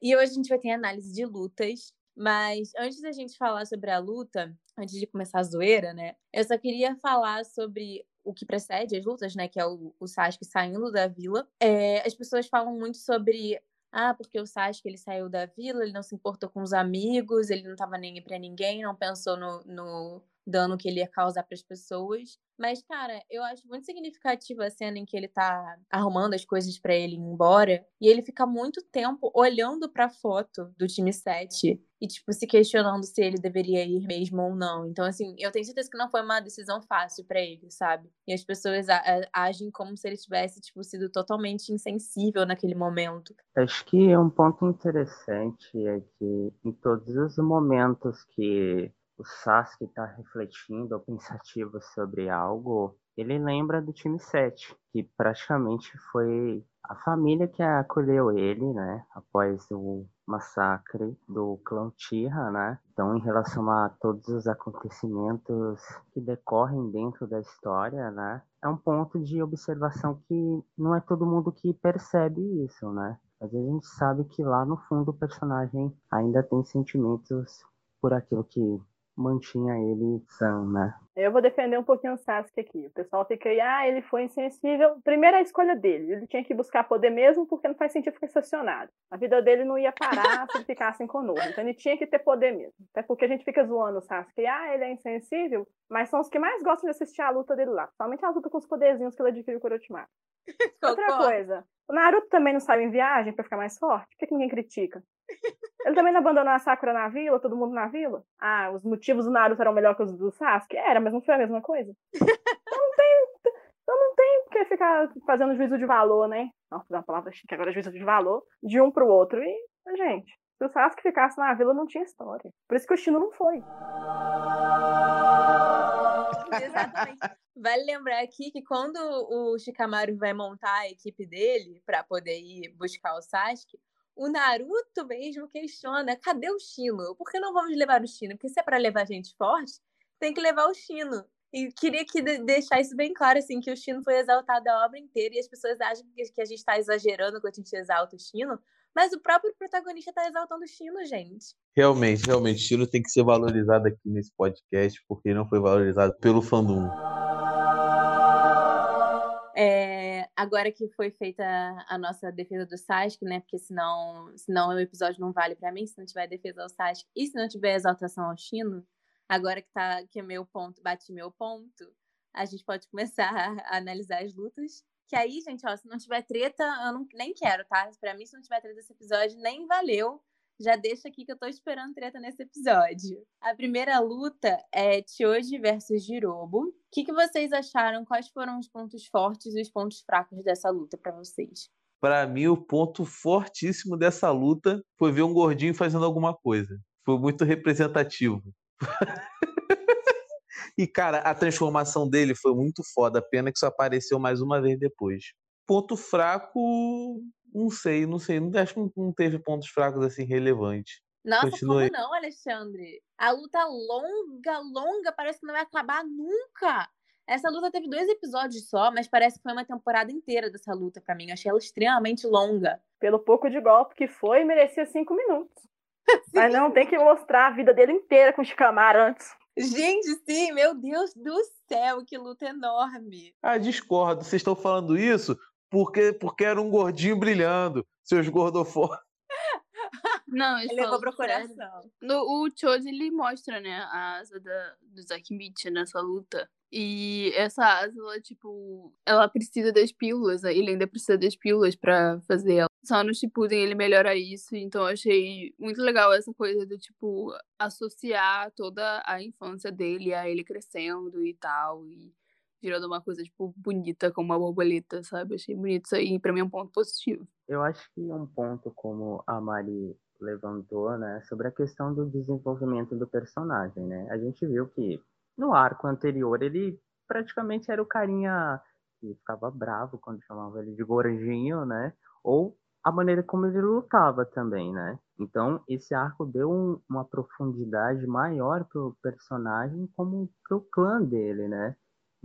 e hoje a gente vai ter análise de lutas, mas antes da gente falar sobre a luta, antes de começar a zoeira, né, eu só queria falar sobre o que precede as lutas, né, que é o, o Sasuke saindo da vila. É, as pessoas falam muito sobre ah, porque o Sasuke ele saiu da vila, ele não se importou com os amigos, ele não estava nem pra ninguém, não pensou no, no dano que ele ia causar para as pessoas. Mas, cara, eu acho muito significativa a cena em que ele tá arrumando as coisas para ele ir embora. E ele fica muito tempo olhando pra foto do time 7 e, tipo, se questionando se ele deveria ir mesmo ou não. Então, assim, eu tenho certeza que não foi uma decisão fácil para ele, sabe? E as pessoas agem como se ele tivesse, tipo, sido totalmente insensível naquele momento. Acho que um ponto interessante é que em todos os momentos que o Sasuke está refletindo ou pensativo sobre algo, ele lembra do time 7, que praticamente foi a família que acolheu ele, né, após o massacre do clã Tira, né? Então, em relação a todos os acontecimentos que decorrem dentro da história, né, é um ponto de observação que não é todo mundo que percebe isso, né? Mas a gente sabe que lá no fundo o personagem ainda tem sentimentos por aquilo que mantinha ele sã, né? Eu vou defender um pouquinho o Sasuke aqui. O pessoal fica aí, ah, ele foi insensível. Primeira escolha dele. Ele tinha que buscar poder mesmo porque não faz sentido ficar estacionado. A vida dele não ia parar se ele ficasse em Konoha. Então ele tinha que ter poder mesmo. Até porque a gente fica zoando o Sasuke. Ah, ele é insensível. Mas são os que mais gostam de assistir a luta dele lá. Principalmente a luta com os poderzinhos que ele adquiriu com o Orochimaru. Outra coisa. O Naruto também não saiu em viagem para ficar mais forte? Por que, que ninguém critica? Ele também não abandonou a Sakura na vila, todo mundo na vila? Ah, os motivos do Naruto eram melhor que os do Sasuke? Era, mas não foi a mesma coisa. Então não tem, então não tem porque ficar fazendo juízo de valor, né? Nossa, uma palavra chique agora, juízo de valor, de um pro outro. E, gente, se o Sasuke ficasse na vila, não tinha história. Por isso que o Shino não foi. Exatamente. Vale lembrar aqui que quando o Shikamaru vai montar a equipe dele para poder ir buscar o Sasuke, o Naruto mesmo questiona: cadê o Shino? Por que não vamos levar o Shino? Porque se é para levar gente forte, tem que levar o Shino. E queria que deixar isso bem claro, assim, que o Shino foi exaltado a obra inteira e as pessoas acham que a gente está exagerando quando a gente exalta o Shino, mas o próprio protagonista está exaltando o Shino, gente. Realmente, realmente, o Shino tem que ser valorizado aqui nesse podcast, porque não foi valorizado pelo fandom. É, agora que foi feita a nossa defesa do Sasuke, né? Porque senão, senão o episódio não vale para mim, se não tiver defesa ao Sasuke e se não tiver exaltação ao Chino, agora que tá que é meu ponto, bate meu ponto, a gente pode começar a analisar as lutas. Que aí, gente, ó, se não tiver treta, eu não, nem quero, tá? Para mim, se não tiver treta esse episódio, nem valeu já deixa aqui que eu tô esperando treta nesse episódio. A primeira luta é Choji versus Jirobo. O que, que vocês acharam? Quais foram os pontos fortes e os pontos fracos dessa luta para vocês? Para mim, o ponto fortíssimo dessa luta foi ver um gordinho fazendo alguma coisa. Foi muito representativo. e, cara, a transformação dele foi muito foda. Pena que só apareceu mais uma vez depois. Ponto fraco, não sei, não sei. Não, acho que não teve pontos fracos assim relevantes. Nossa, Continue. como não, Alexandre? A luta longa, longa, parece que não vai acabar nunca. Essa luta teve dois episódios só, mas parece que foi uma temporada inteira dessa luta para mim. Eu achei ela extremamente longa. Pelo pouco de golpe que foi, merecia cinco minutos. mas não, tem que mostrar a vida dele inteira com o Shikamaru antes. Gente, sim, meu Deus do céu, que luta enorme. Ah, discordo. Vocês estão falando isso porque, porque era um gordinho brilhando, seus gordofóbicos. Não, ele levou pro coração. No, o Choji, ele mostra, né, a asa da, do Zakimichi nessa luta. E essa asa, ela, tipo, ela precisa das pílulas, né? ele ainda precisa das pílulas para fazer ela. Só no Shippuden ele melhora isso, então eu achei muito legal essa coisa do, tipo, associar toda a infância dele a ele crescendo e tal, e virando uma coisa, tipo, bonita como uma borboleta, sabe? Achei bonito isso aí, pra mim é um ponto positivo. Eu acho que um ponto como a Mari levantou, né, sobre a questão do desenvolvimento do personagem, né? A gente viu que no arco anterior ele praticamente era o carinha que ficava bravo quando chamavam ele de gordinho, né? Ou a maneira como ele lutava também, né? Então, esse arco deu um, uma profundidade maior pro personagem como pro clã dele, né?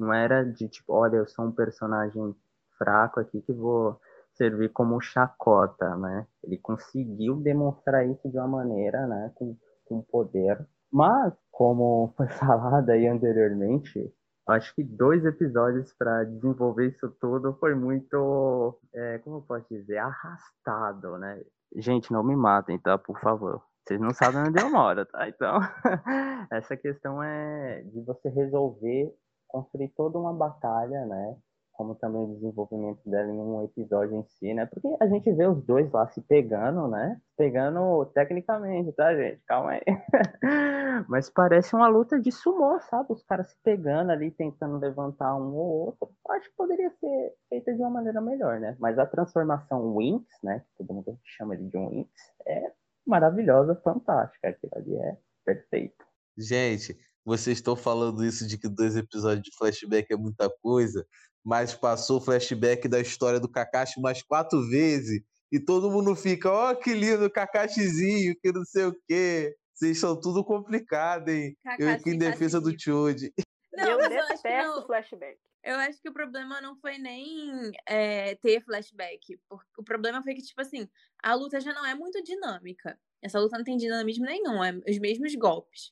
Não era de tipo, olha, eu sou um personagem fraco aqui que vou servir como chacota, né? Ele conseguiu demonstrar isso de uma maneira, né, com, com poder. Mas, como foi falado aí anteriormente, acho que dois episódios para desenvolver isso tudo foi muito, é, como eu posso dizer, arrastado, né? Gente, não me matem, tá? Por favor. Vocês não sabem onde eu moro, tá? Então, essa questão é de você resolver, construir toda uma batalha, né? como também o desenvolvimento dela em um episódio em si, né? Porque a gente vê os dois lá se pegando, né? Pegando tecnicamente, tá, gente? Calma aí. Mas parece uma luta de sumô, sabe? Os caras se pegando ali, tentando levantar um ou outro. Acho que poderia ser feita de uma maneira melhor, né? Mas a transformação Winx, né? Que todo mundo chama ele de um Winx, é maravilhosa, fantástica. Aquilo ali é perfeito. Gente, vocês estão falando isso de que dois episódios de flashback é muita coisa, mas passou o flashback da história do Kakashi umas quatro vezes e todo mundo fica, ó, oh, que lindo, Kakashizinho, que não sei o quê. Vocês são tudo complicado, hein? Kakashi eu aqui em defesa do Choji. Não, eu detesto eu flashback. Eu acho que o problema não foi nem é, ter flashback. O problema foi que, tipo assim, a luta já não é muito dinâmica. Essa luta não tem dinamismo nenhum, é os mesmos golpes.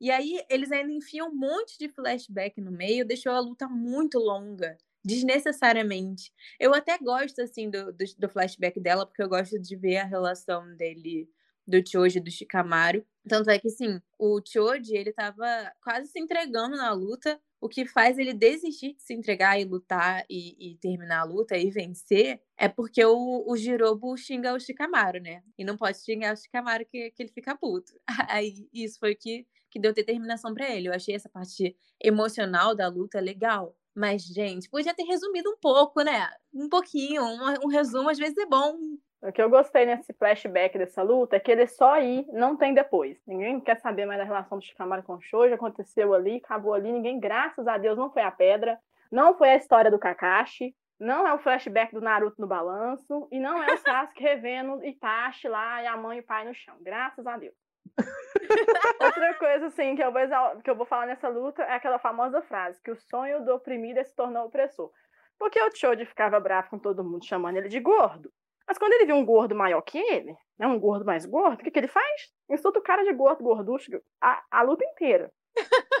E aí, eles ainda enfiam um monte de flashback no meio, deixou a luta muito longa desnecessariamente. Eu até gosto, assim, do, do, do, flashback dela, porque eu gosto de ver a relação dele, do Choji do Shikamaru. Tanto é que, sim, o Choji, ele tava quase se entregando na luta, o que faz ele desistir de se entregar e lutar e, e terminar a luta e vencer é porque o, o Jirobo xinga o Shikamaru, né? E não pode xingar o Shikamaru que, que ele fica puto. Aí isso foi que, que deu determinação para ele. Eu achei essa parte emocional da luta legal. Mas, gente, podia ter resumido um pouco, né? Um pouquinho. Um, um resumo às vezes é bom. O que eu gostei nesse flashback dessa luta é que ele só aí, não tem depois. Ninguém quer saber mais da relação do Shikamaru com o Shoji, aconteceu ali, acabou ali, ninguém, graças a Deus, não foi a pedra, não foi a história do Kakashi, não é o flashback do Naruto no balanço, e não é o Sasuke revendo Itachi lá e a mãe e o pai no chão, graças a Deus. Outra coisa, assim, que eu, vou, que eu vou falar nessa luta é aquela famosa frase, que o sonho do oprimido é se tornar opressor. Porque o Choji ficava bravo com todo mundo, chamando ele de gordo. Mas quando ele viu um gordo maior que ele, né, um gordo mais gordo, o que, que ele faz? Insulta o cara de gordo, gorducho, a, a luta inteira.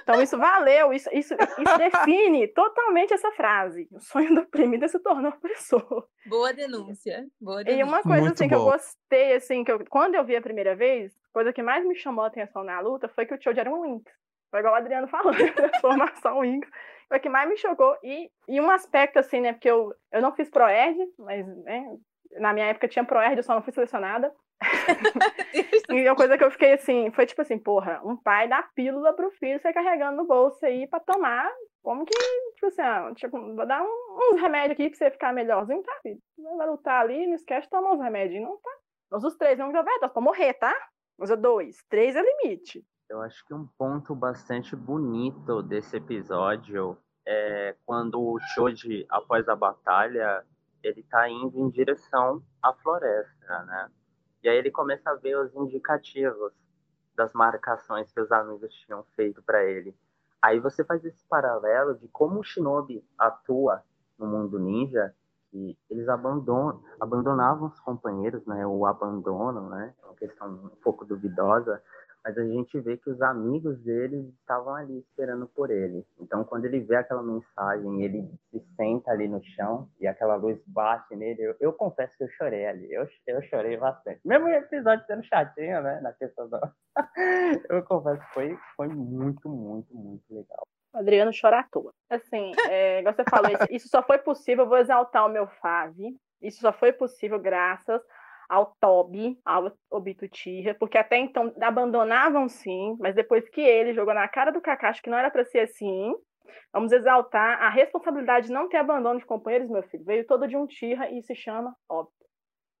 Então isso valeu, isso, isso, isso define totalmente essa frase. O sonho do oprimido é se tornar opressor. Boa denúncia. Boa denúncia. E uma coisa Muito assim bom. que eu gostei, assim, que eu, quando eu vi a primeira vez, coisa que mais me chamou a atenção na luta foi que o Choji era um Winx. Foi igual o Adriano falou, transformação Winx. Foi o que mais me chocou. E, e um aspecto, assim, né, porque eu, eu não fiz ProErd, mas né, na minha época tinha ProErd, eu só não fui selecionada. e uma coisa que eu fiquei assim, foi tipo assim, porra, um pai dá pílula pro filho sair carregando no bolso aí pra tomar. Como que, tipo assim, ah, tipo, vou dar um, uns remédios aqui pra você ficar melhorzinho, tá, filho? Vai lutar ali, não esquece de tomar uns remédios, não tá? Nós os três não vai dar pra morrer, tá? Usa dois. Três é limite. Eu acho que um ponto bastante bonito desse episódio é quando o Choji, após a batalha, ele tá indo em direção à floresta, né? E aí ele começa a ver os indicativos das marcações que os amigos tinham feito para ele. Aí você faz esse paralelo de como o Shinobi atua no mundo ninja, que eles abandonam, abandonavam os companheiros, né? O abandono, né? É uma questão um pouco duvidosa, mas a gente vê que os amigos dele estavam ali esperando por ele. Então, quando ele vê aquela mensagem, ele se senta ali no chão e aquela luz bate nele, eu, eu confesso que eu chorei ali. Eu, eu chorei bastante. Mesmo o episódio sendo chatinho, né? Na questão do... eu confesso que foi, foi muito, muito, muito legal. Adriano chora à toa. Assim, é, igual você falou, isso só foi possível, vou exaltar o meu Fave. Isso só foi possível graças ao Toby, ao Obito Tija, porque até então abandonavam sim, mas depois que ele jogou na cara do Kakashi que não era para ser assim, Vamos exaltar a responsabilidade de não ter abandono de companheiros, meu filho. Veio todo de um tira e se chama óbvio.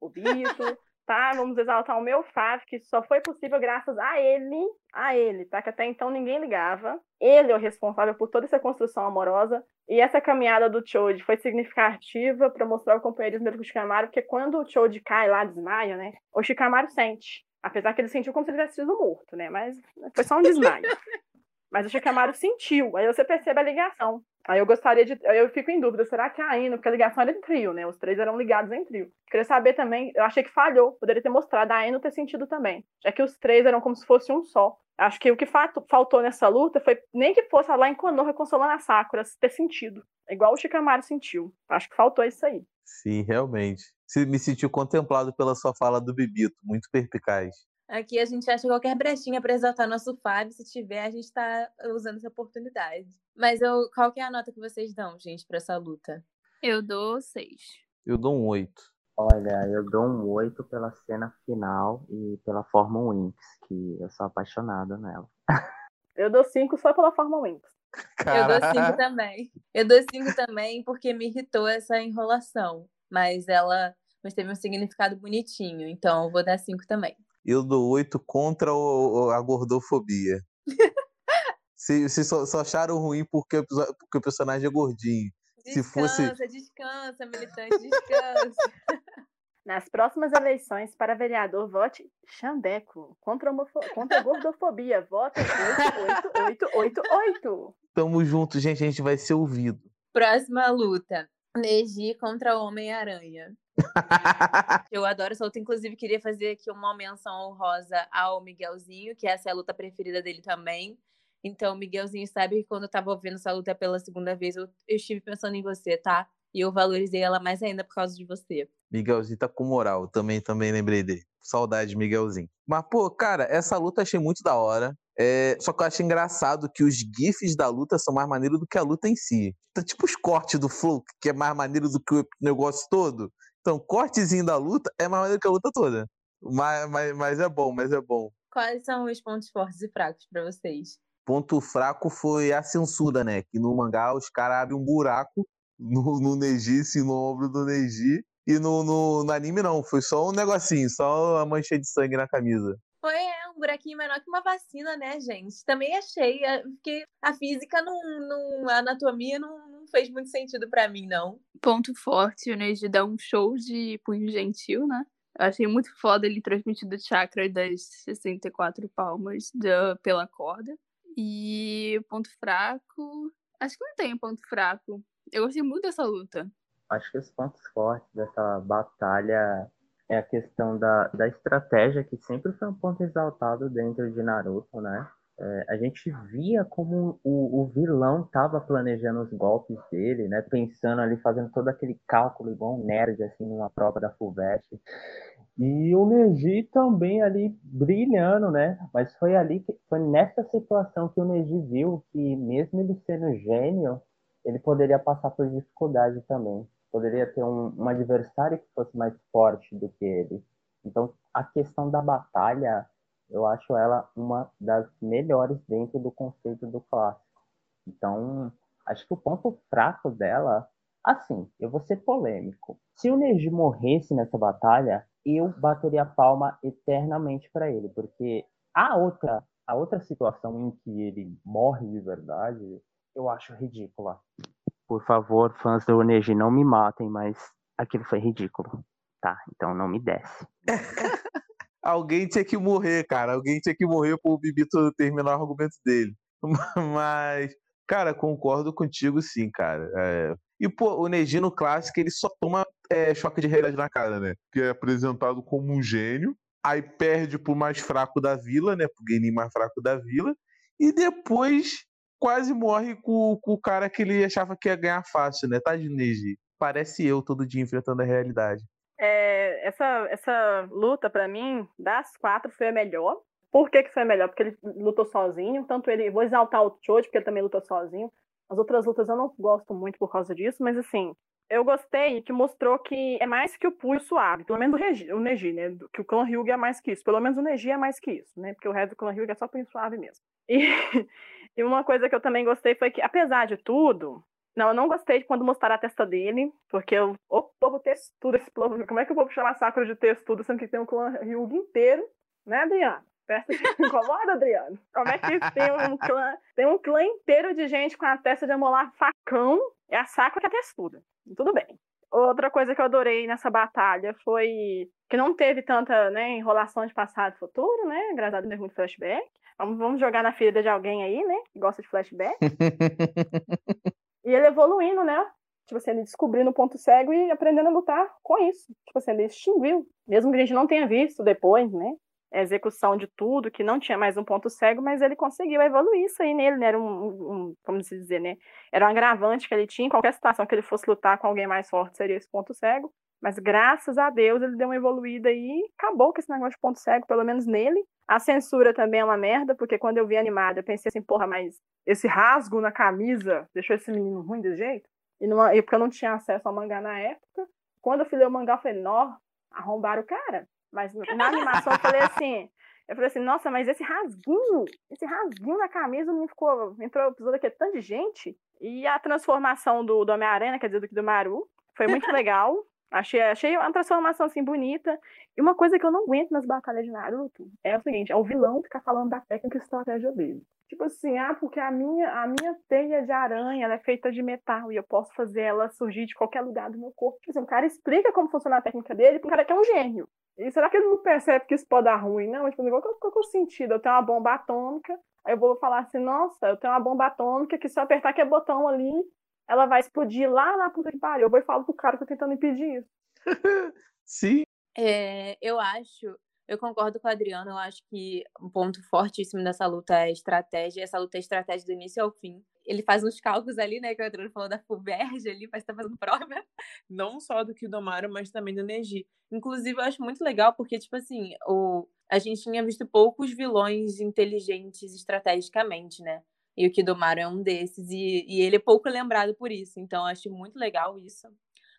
O Bito, tá? Vamos exaltar o meu Fábio, que só foi possível graças a ele, a ele, tá? Que até então ninguém ligava. Ele é o responsável por toda essa construção amorosa. E essa caminhada do Choji foi significativa para mostrar o companheirismo dele com o Shikamaru, porque quando o Choji cai lá, desmaia, né? O Shikamaru sente. Apesar que ele sentiu como se ele tivesse sido morto, né? Mas foi só um desmaio. Mas o Shikamaru sentiu. Aí você percebe a ligação. Aí eu gostaria de. Eu fico em dúvida, será que a Aino, porque a ligação era em trio, né? Os três eram ligados em trio. Queria saber também, eu achei que falhou, poderia ter mostrado a Aino ter sentido também. Já que os três eram como se fosse um só. Acho que o que faltou nessa luta foi nem que fosse lá em Konoha consolando a Sakura ter sentido. Igual o Shikamaru sentiu. Acho que faltou isso aí. Sim, realmente. Me sentiu contemplado pela sua fala do Bibito, muito perpicaz. Aqui a gente acha qualquer brechinha para exaltar nosso Fábio. Se tiver, a gente está usando essa oportunidade. Mas eu, qual que é a nota que vocês dão, gente, para essa luta? Eu dou seis. Eu dou um oito. Olha, eu dou um oito pela cena final e pela forma Winx, que eu sou apaixonado nela. Eu dou cinco só pela forma Winx. Eu dou cinco também. Eu dou cinco também porque me irritou essa enrolação. Mas ela mas teve um significado bonitinho. Então eu vou dar cinco também eu dou oito contra o, a gordofobia. se, se só, só, acharam ruim porque, porque o personagem é gordinho. Descansa, se fosse... descansa, militante, descansa. Nas próximas eleições para vereador, vote Xandeco. Contra, homofo... contra a gordofobia, vote 8888. Tamo junto, gente. A gente vai ser ouvido. Próxima luta. Neji contra Homem-Aranha. eu adoro essa luta. Inclusive, queria fazer aqui uma menção honrosa ao Miguelzinho, que essa é a luta preferida dele também. Então, Miguelzinho sabe que quando eu tava vendo essa luta pela segunda vez, eu, eu estive pensando em você, tá? E eu valorizei ela mais ainda por causa de você. Miguelzinho tá com moral. Também, também lembrei dele. Saudade, Miguelzinho. Mas, pô, cara, essa luta achei muito da hora. É, só que eu acho engraçado que os GIFs da luta são mais maneiros do que a luta em si. Tá tipo os cortes do Flow, que é mais maneiro do que o negócio todo. Então, cortezinho da luta é mais maneiro que a luta toda. Mas, mas, mas é bom, mas é bom. Quais são os pontos fortes e fracos para vocês? Ponto fraco foi a censura, né? Que no mangá os caras abrem um buraco no, no Neji, assim, no ombro do Neji. E no, no, no, anime não, foi só um negocinho, só a mancha de sangue na camisa. Foi um buraquinho menor que uma vacina, né, gente? Também achei, é, porque a física, não, não a anatomia não, não fez muito sentido para mim, não. Ponto forte, o Neji dá um show de punho gentil, né? Eu achei muito foda ele transmitindo o chakra das 64 palmas da, pela corda. E ponto fraco. Acho que não tem ponto fraco. Eu gostei muito dessa luta. Acho que os pontos fortes dessa batalha é a questão da, da estratégia, que sempre foi um ponto exaltado dentro de Naruto, né? É, a gente via como o, o vilão estava planejando os golpes dele, né? Pensando ali, fazendo todo aquele cálculo igual um nerd, assim, numa prova da FUVEST. E o Neji também ali brilhando, né? Mas foi ali, que, foi nessa situação que o Neji viu que mesmo ele sendo gênio, ele poderia passar por dificuldade também. Poderia ter um, um adversário que fosse mais forte do que ele. Então, a questão da batalha, eu acho ela uma das melhores dentro do conceito do clássico. Então, acho que o ponto fraco dela, assim, eu vou ser polêmico. Se o Neji morresse nessa batalha, eu bateria a palma eternamente para ele, porque a outra, a outra situação em que ele morre de verdade, eu acho ridícula. Por favor, fãs do Neji, não me matem, mas aquilo foi ridículo. Tá, então não me desce. Alguém tinha que morrer, cara. Alguém tinha que morrer para o Bibito terminar o argumento dele. Mas, cara, concordo contigo sim, cara. É... E, pô, o Neji no clássico, ele só toma é, choque de realidade na cara, né? Que é apresentado como um gênio, aí perde pro mais fraco da vila, né? Pro Genin mais fraco da vila, e depois quase morre com, com, o cara que ele achava que ia ganhar fácil, né? Tá de Neji. Parece eu todo dia enfrentando a realidade. É, essa, essa luta, para mim, das quatro, foi a melhor. Por que, que foi a melhor? Porque ele lutou sozinho, tanto ele. Vou exaltar o Choji, porque ele também lutou sozinho. As outras lutas eu não gosto muito por causa disso, mas assim, eu gostei que mostrou que é mais que o punho suave, pelo menos o, Regi, o Neji, né? Que o clã Ryuga é mais que isso. Pelo menos o Neji é mais que isso, né? Porque o resto do clã Ryuga é só punho suave mesmo. E, E uma coisa que eu também gostei foi que, apesar de tudo, não, eu não gostei de quando mostraram a testa dele, porque eu, o povo textudo, esse povo, como é que eu vou chamar Sakura de textudo, sendo que tem um clã Ryuga inteiro, né, Adriano? Testa te incomoda, Adriano? Como é que tem um clã, tem um clã inteiro de gente com a testa de amolar facão e a Sakura que é textuda. Tudo bem. Outra coisa que eu adorei nessa batalha foi que não teve tanta né, enrolação de passado e futuro, né? A Deus, é muito flashback. Vamos, vamos jogar na ferida de alguém aí, né? Que gosta de flashback. e ele evoluindo, né? Tipo assim, ele descobrindo o ponto cego e aprendendo a lutar com isso. Tipo assim, ele extinguiu. Mesmo que a gente não tenha visto depois, né? A execução de tudo, que não tinha mais um ponto cego, mas ele conseguiu evoluir isso aí nele, né? Era um, um como se dizer, né? Era um agravante que ele tinha. Em qualquer situação que ele fosse lutar com alguém mais forte, seria esse ponto cego. Mas graças a Deus ele deu uma evoluída e acabou com esse negócio de ponto cego, pelo menos nele. A censura também é uma merda, porque quando eu vi animada, eu pensei assim, porra, mas esse rasgo na camisa deixou esse menino ruim desse jeito? E, e porque eu não tinha acesso ao mangá na época. Quando eu fui ler o mangá, eu falei, nó, arrombaram o cara. Mas na animação eu falei assim, eu falei assim, nossa, mas esse rasguinho, esse rasguinho na camisa não ficou. Entrou, precisou daqui tanta de gente. E a transformação do, do Homem-Aranha, quer dizer, do, do Maru, foi muito legal. Achei, achei uma transformação assim bonita. E uma coisa que eu não aguento nas batalhas de Naruto é o seguinte: é o vilão ficar falando da técnica e estratégia dele. Tipo assim, ah, porque a minha, a minha teia de aranha ela é feita de metal e eu posso fazer ela surgir de qualquer lugar do meu corpo. Tipo assim, o cara explica como funciona a técnica dele, porque o cara que é um gênio. E será que ele não percebe que isso pode dar ruim? Não, tipo, qual, qual, qual é o sentido? Eu tenho uma bomba atômica, aí eu vou falar assim, nossa, eu tenho uma bomba atômica que se eu apertar aquele botão ali, ela vai explodir lá na puta que pariu. Eu vou e falo pro cara que tá tentando impedir isso. Sim. É, eu acho, eu concordo com o Adriano, eu acho que um ponto fortíssimo dessa luta é a estratégia, essa luta é estratégia do início ao fim. Ele faz uns cálculos ali, né, que o Adriano falou da FUVERJ ali, parece que tá fazendo prova, não só do Kidomaru, mas também do Neji. Inclusive, eu acho muito legal, porque, tipo assim, o... a gente tinha visto poucos vilões inteligentes estrategicamente, né? E o Kidomaru é um desses, e, e ele é pouco lembrado por isso. Então, acho muito legal isso.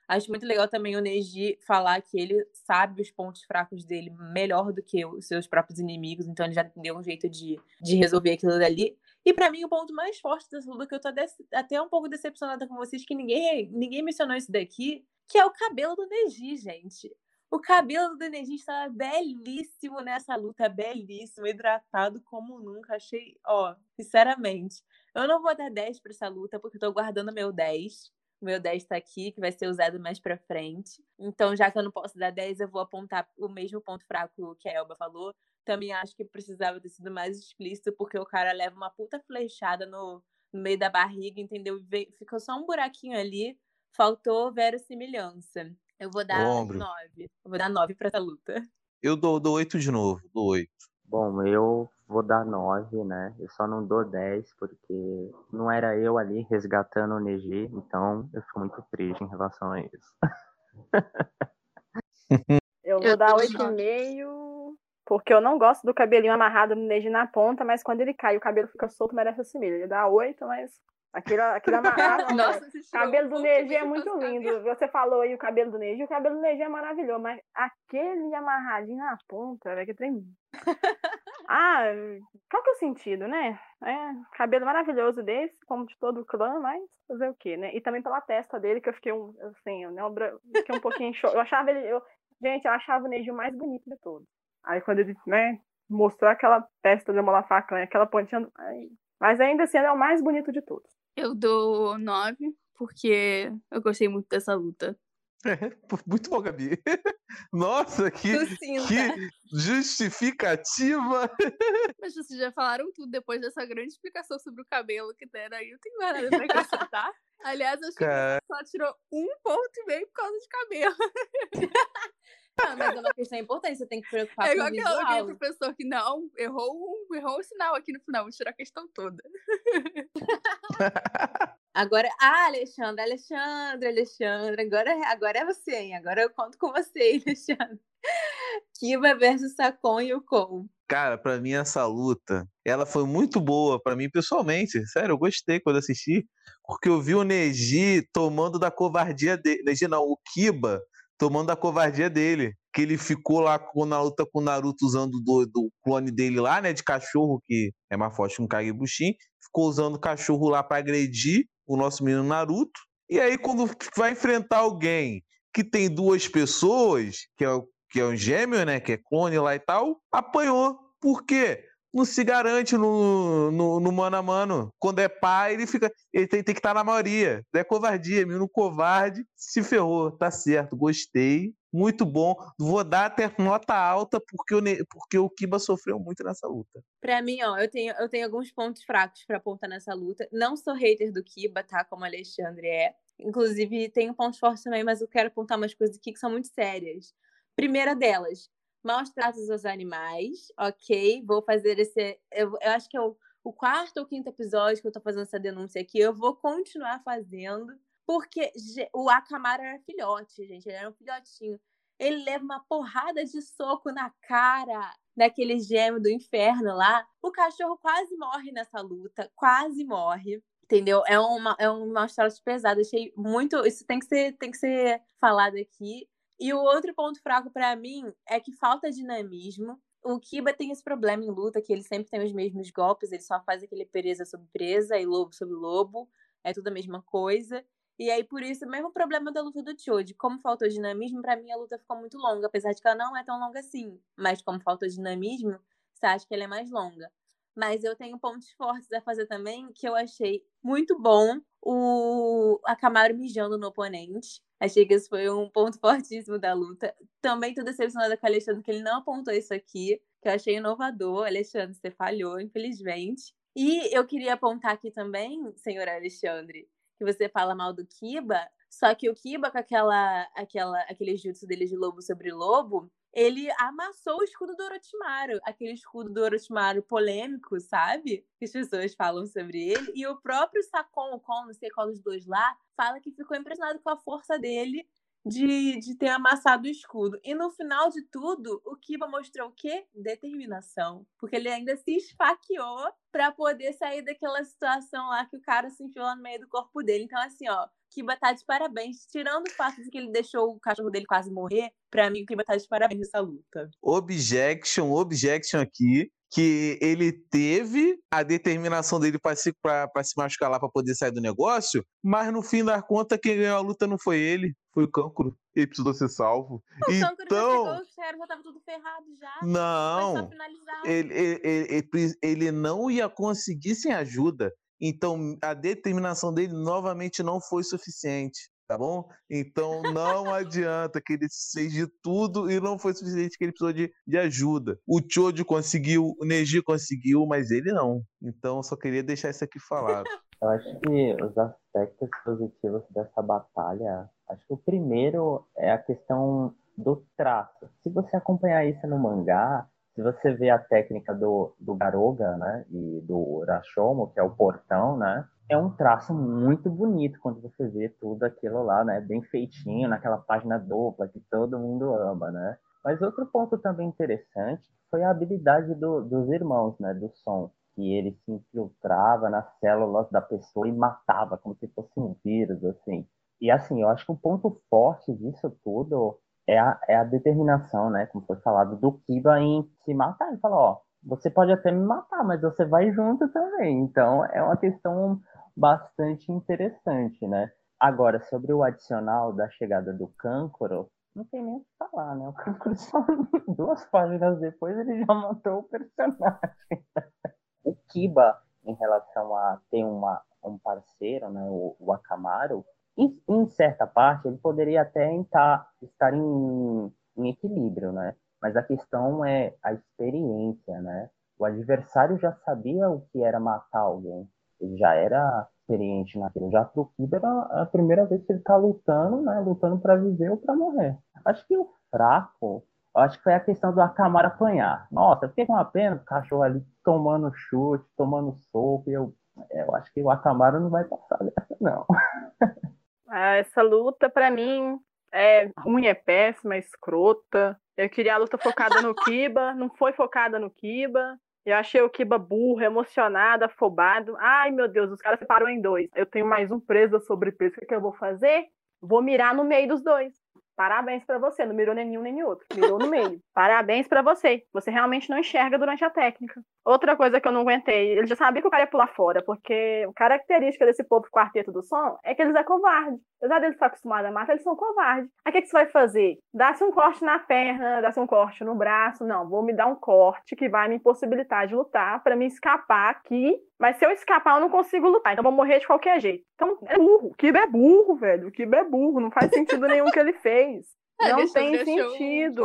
Acho muito legal também o Neji falar que ele sabe os pontos fracos dele melhor do que os seus próprios inimigos, então ele já deu um jeito de, de resolver aquilo dali. E para mim, o ponto mais forte dessa luta, que eu tô até um pouco decepcionada com vocês, que ninguém, ninguém mencionou isso daqui, que é o cabelo do Neji, gente. O cabelo do Neji estava belíssimo nessa luta, belíssimo, hidratado como nunca. Achei, ó, sinceramente. Eu não vou dar 10 para essa luta, porque eu tô guardando meu 10. O meu 10 tá aqui, que vai ser usado mais pra frente. Então, já que eu não posso dar 10, eu vou apontar o mesmo ponto fraco que a Elba falou. Também acho que precisava ter sido mais explícito, porque o cara leva uma puta flechada no, no meio da barriga, entendeu? Ficou só um buraquinho ali, faltou verossimilhança. Eu vou dar Ombro. 9. Eu vou dar 9 pra essa luta. Eu dou, dou 8 de novo, dou 8. Bom, eu vou dar 9, né? Eu só não dou 10 porque não era eu ali resgatando o Neji, então eu fico muito triste em relação a isso. Eu vou Eu dar dou 8,5, porque eu não gosto do cabelinho amarrado no Neji na ponta, mas quando ele cai e o cabelo fica solto, merece assim mesmo. Ele dá 8, mas aquele, aquele amarrado. não, Nossa, tirou cabelo do Neji é muito lindo. Você falou aí o cabelo do Neji, o cabelo do Neji é maravilhoso, mas aquele amarradinho na ponta, velho, que trem. Ah, qual que é o sentido, né? É, cabelo maravilhoso desse, como de todo o clã, mas fazer o quê, né? E também pela testa dele, que eu fiquei um, assim, eu, né, fiquei um pouquinho cho... Eu achava ele, eu, gente, eu achava o Neji o mais bonito de todos. Aí quando ele, né, mostrou aquela testa de mola facã, aquela pontinha, ai, mas ainda assim ele é o mais bonito de todos. Eu dou 9, porque eu gostei muito dessa luta. Muito bom, Gabi. Nossa, que, que justificativa. Mas vocês já falaram tudo depois dessa grande explicação sobre o cabelo que deram aí. Eu não tenho mais nada pra acrescentar. Aliás, acho que só tirou um ponto e meio por causa de cabelo. Ah, mas é uma questão importante, você tem que preocupar É com igual o aquela- aquele visual. professor que não, errou um, errou um sinal aqui no final, vou tirar a questão toda. Agora, ah, Alexandre, Alexandre, Alexandre, agora, agora é você, hein? Agora eu conto com você, Alexandre. Kiba versus Sakon e o Kon. cara, pra mim essa luta, ela foi muito boa pra mim pessoalmente. Sério, eu gostei quando assisti, porque eu vi o Neji tomando da covardia dele. Neji não, o Kiba tomando a covardia dele. Que ele ficou lá na luta com o Naruto usando do, do clone dele lá, né? De cachorro, que é mais forte que um Kagebushin. Ficou usando o cachorro lá para agredir o nosso menino Naruto. E aí, quando vai enfrentar alguém que tem duas pessoas, que é, que é um gêmeo, né? Que é clone lá e tal, apanhou. Por quê? Não se garante no, no, no, mano a mano. Quando é pai, ele fica. Ele tem, tem que estar tá na maioria. É covardia, menino covarde, se ferrou. Tá certo, gostei. Muito bom. Vou dar até nota alta porque o, porque o Kiba sofreu muito nessa luta. Pra mim, ó, eu tenho, eu tenho alguns pontos fracos para apontar nessa luta. Não sou hater do Kiba, tá? Como o Alexandre é. Inclusive, tenho pontos fortes também, mas eu quero apontar umas coisas aqui que são muito sérias. Primeira delas, maus tratos aos animais, ok? Vou fazer esse. Eu, eu acho que é o, o, quarto ou quinto episódio que eu tô fazendo essa denúncia aqui. Eu vou continuar fazendo, porque o Akamara era filhote, gente. Ele era um filhotinho. Ele leva uma porrada de soco na cara daquele gêmeo do inferno lá. O cachorro quase morre nessa luta, quase morre. Entendeu? É uma, é uma história pesada. Achei muito. Isso tem que ser, tem que ser falado aqui. E o outro ponto fraco para mim é que falta dinamismo. O Kiba tem esse problema em luta, que ele sempre tem os mesmos golpes, ele só faz aquele presa sobre presa e lobo sobre lobo, é tudo a mesma coisa. E aí, por isso, o mesmo problema da luta do Choji. Como faltou dinamismo, para mim a luta ficou muito longa, apesar de que ela não é tão longa assim. Mas como faltou dinamismo, você acha que ela é mais longa. Mas eu tenho pontos fortes a fazer também, que eu achei muito bom o Akamaru mijando no oponente. Achei que esse foi um ponto fortíssimo da luta. Também tô decepcionada com o Alexandre, que ele não apontou isso aqui, que eu achei inovador. Alexandre, você falhou, infelizmente. E eu queria apontar aqui também, senhor Alexandre, que você fala mal do Kiba, só que o Kiba, com aquela, aquela, aquele jutsu dele de lobo sobre lobo, ele amassou o escudo do Orochimaru, aquele escudo do Orochimaru polêmico, sabe? Que as pessoas falam sobre ele. E o próprio Sakon, o não sei qual dos dois lá, fala que ficou impressionado com a força dele de, de ter amassado o escudo. E no final de tudo, o Kiba mostrou o quê? Determinação. Porque ele ainda se esfaqueou para poder sair daquela situação lá que o cara se enfiou no meio do corpo dele. Então, assim, ó, Kiba tá de parabéns. Tirando o fato de que ele deixou o cachorro dele quase morrer, pra mim o Kiba tá de parabéns nessa luta. Objection, objection aqui que ele teve a determinação dele para se, se machucar lá para poder sair do negócio, mas no fim da conta quem ganhou a luta não foi ele, foi o Cancro. Ele precisou ser salvo. O então, Cancro já chegou, já tava tudo ferrado já. Não. Ele, ele, ele, ele não ia conseguir sem ajuda. Então a determinação dele novamente não foi suficiente tá bom? Então não adianta que ele fez de tudo e não foi suficiente que ele precisou de, de ajuda. O Choji conseguiu, o Neji conseguiu, mas ele não. Então eu só queria deixar isso aqui falado. Eu acho que os aspectos positivos dessa batalha, acho que o primeiro é a questão do traço. Se você acompanhar isso no mangá, se você vê a técnica do, do Garoga, né, e do Rashomo, que é o portão, né, é um traço muito bonito quando você vê tudo aquilo lá, né? Bem feitinho, naquela página dupla que todo mundo ama, né? Mas outro ponto também interessante foi a habilidade do, dos irmãos, né? Do som. Que ele se infiltrava nas células da pessoa e matava, como se fosse um vírus, assim. E assim, eu acho que o ponto forte disso tudo é a, é a determinação, né? Como foi falado, do Kiba em se matar. Ele falou, ó, você pode até me matar, mas você vai junto também. Então, é uma questão bastante interessante, né? Agora, sobre o adicional da chegada do Câncoro, não tem nem o que falar, né? O Câncoro só duas páginas depois ele já matou o personagem. o Kiba, em relação a ter uma, um parceiro, né? O, o Akamaru, em, em, certa parte ele poderia até estar, estar em, em equilíbrio, né? Mas a questão é a experiência, né? O adversário já sabia o que era matar alguém. Ele já era experiente naquilo. Já pro Kiba era a primeira vez que ele tá lutando, né? Lutando para viver ou para morrer. Acho que o fraco, acho que foi a questão do Akamara apanhar. Nossa, eu fiquei com uma pena o cachorro ali tomando chute, tomando soco. Eu, eu acho que o Akamara não vai passar dessa, não. Ah, essa luta, para mim, é ruim, é péssima, é escrota. Eu queria a luta focada no Kiba, não foi focada no Kiba. Eu achei o Kiba burro, emocionado, afobado. Ai, meu Deus, os caras separam em dois. Eu tenho mais um preso sobre preso. O que, que eu vou fazer? Vou mirar no meio dos dois. Parabéns pra você. Não mirou nem um nem outro. Mirou no meio. Parabéns pra você. Você realmente não enxerga durante a técnica. Outra coisa que eu não aguentei, ele já sabia que o cara ia pular fora, porque a característica desse povo quarteto do som é que eles é covarde. Apesar deles estar acostumados a matar, eles são covardes. Aí o que, que você vai fazer? Dá-se um corte na perna, dá-se um corte no braço. Não, vou me dar um corte que vai me impossibilitar de lutar para me escapar aqui. Mas se eu escapar, eu não consigo lutar. Então eu vou morrer de qualquer jeito. Então é burro. O Kiba é burro, velho. O Kiba é burro. Não faz sentido nenhum que ele fez. Ah, Não deixou- tem um sentido.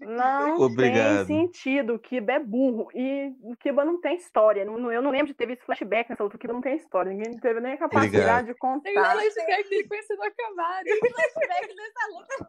Não Obrigado. tem sentido. O Kiba é burro. E o Kiba não tem história. Não- Eu não lembro de ter visto flashback nessa luta. O Kiba não tem história. Ninguém teve nem a capacidade de Tem um contar. flashback dele conhecendo a Camaro. flashback dessa luta.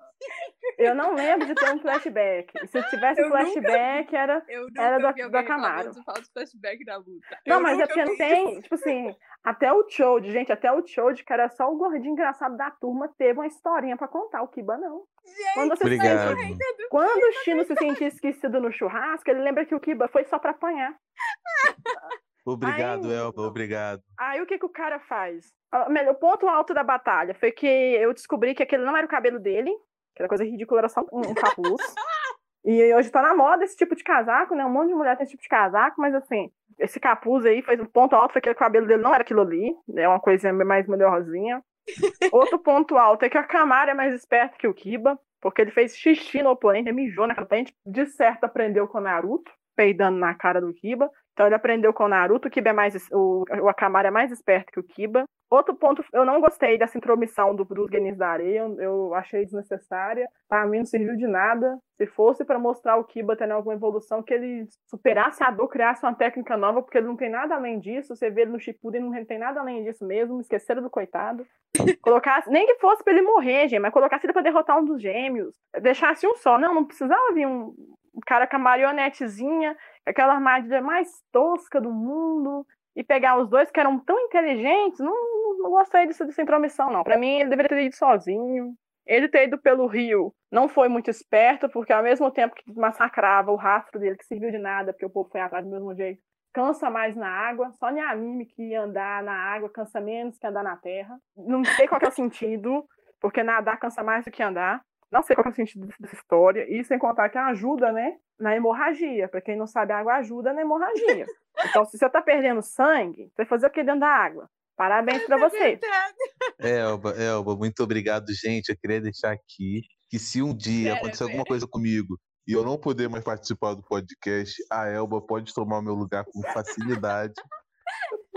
Eu não lembro de ter um flashback. E se tivesse Eu flashback, era. Nunca Era do- vi do alguém Camaro. flashback da luta. Não, Eu mas é porque não tem. Tipo assim, até o Choji, gente, até o Choji, que era só o gordinho engraçado da turma, teve uma historinha pra contar. O Kiba não. Quando, você Obrigado. sente- quando o Chino se sentia esquecido no churrasco, ele lembra que o Kiba foi só pra apanhar. Obrigado, Ai, Elba, obrigado. Aí o que, que o cara faz? Ah, O ponto alto da batalha foi que eu descobri que aquele não era o cabelo dele, aquela coisa ridícula, era só um, um capuz. e hoje tá na moda esse tipo de casaco, né? Um monte de mulher tem esse tipo de casaco, mas assim, esse capuz aí foi o ponto alto, foi que o cabelo dele não era aquilo ali, é uma coisa mais melhorzinha. Outro ponto alto é que a Camara é mais esperta que o Kiba, porque ele fez xixi no oponente, mijou na frente, de certo aprendeu com o Naruto, peidando na cara do Kiba. Então ele aprendeu com o Naruto, o Kiba é mais. O, o Akamaru é mais esperto que o Kiba. Outro ponto, eu não gostei dessa intromissão do, dos Genis da Areia, eu, eu achei desnecessária. Pra mim não serviu de nada. Se fosse pra mostrar o Kiba tendo alguma evolução, que ele superasse a dor, criasse uma técnica nova, porque ele não tem nada além disso. Você vê ele no Shippuden, não tem nada além disso mesmo. Esqueceram do coitado. Colocasse, nem que fosse pra ele morrer, gente, mas colocasse ele pra derrotar um dos gêmeos. Deixasse um só. Não, não precisava vir um, um cara com a marionetezinha, aquela armadilha mais tosca do mundo, e pegar os dois que eram tão inteligentes. Não, não, gostei disso, dessa intromissão, não. Pra mim, ele deveria ter ido sozinho. Ele ter ido pelo rio não foi muito esperto, porque ao mesmo tempo que massacrava o rastro dele, que serviu de nada, porque o povo foi atrás do mesmo jeito, cansa mais na água. Só em anime que andar na água cansa menos que andar na terra. Não sei qual é o sentido, porque nadar cansa mais do que andar. Não sei qual é o sentido dessa história. E sem contar que ajuda, né? Na hemorragia. Pra quem não sabe, a água ajuda na hemorragia. Então, se você tá perdendo sangue, você vai fazer o que dentro da água? Parabéns pra você. Elba, Elba, muito obrigado, gente. Eu queria deixar aqui que se um dia Pera, acontecer alguma pera. coisa comigo e eu não poder mais participar do podcast, a Elba pode tomar meu lugar com facilidade.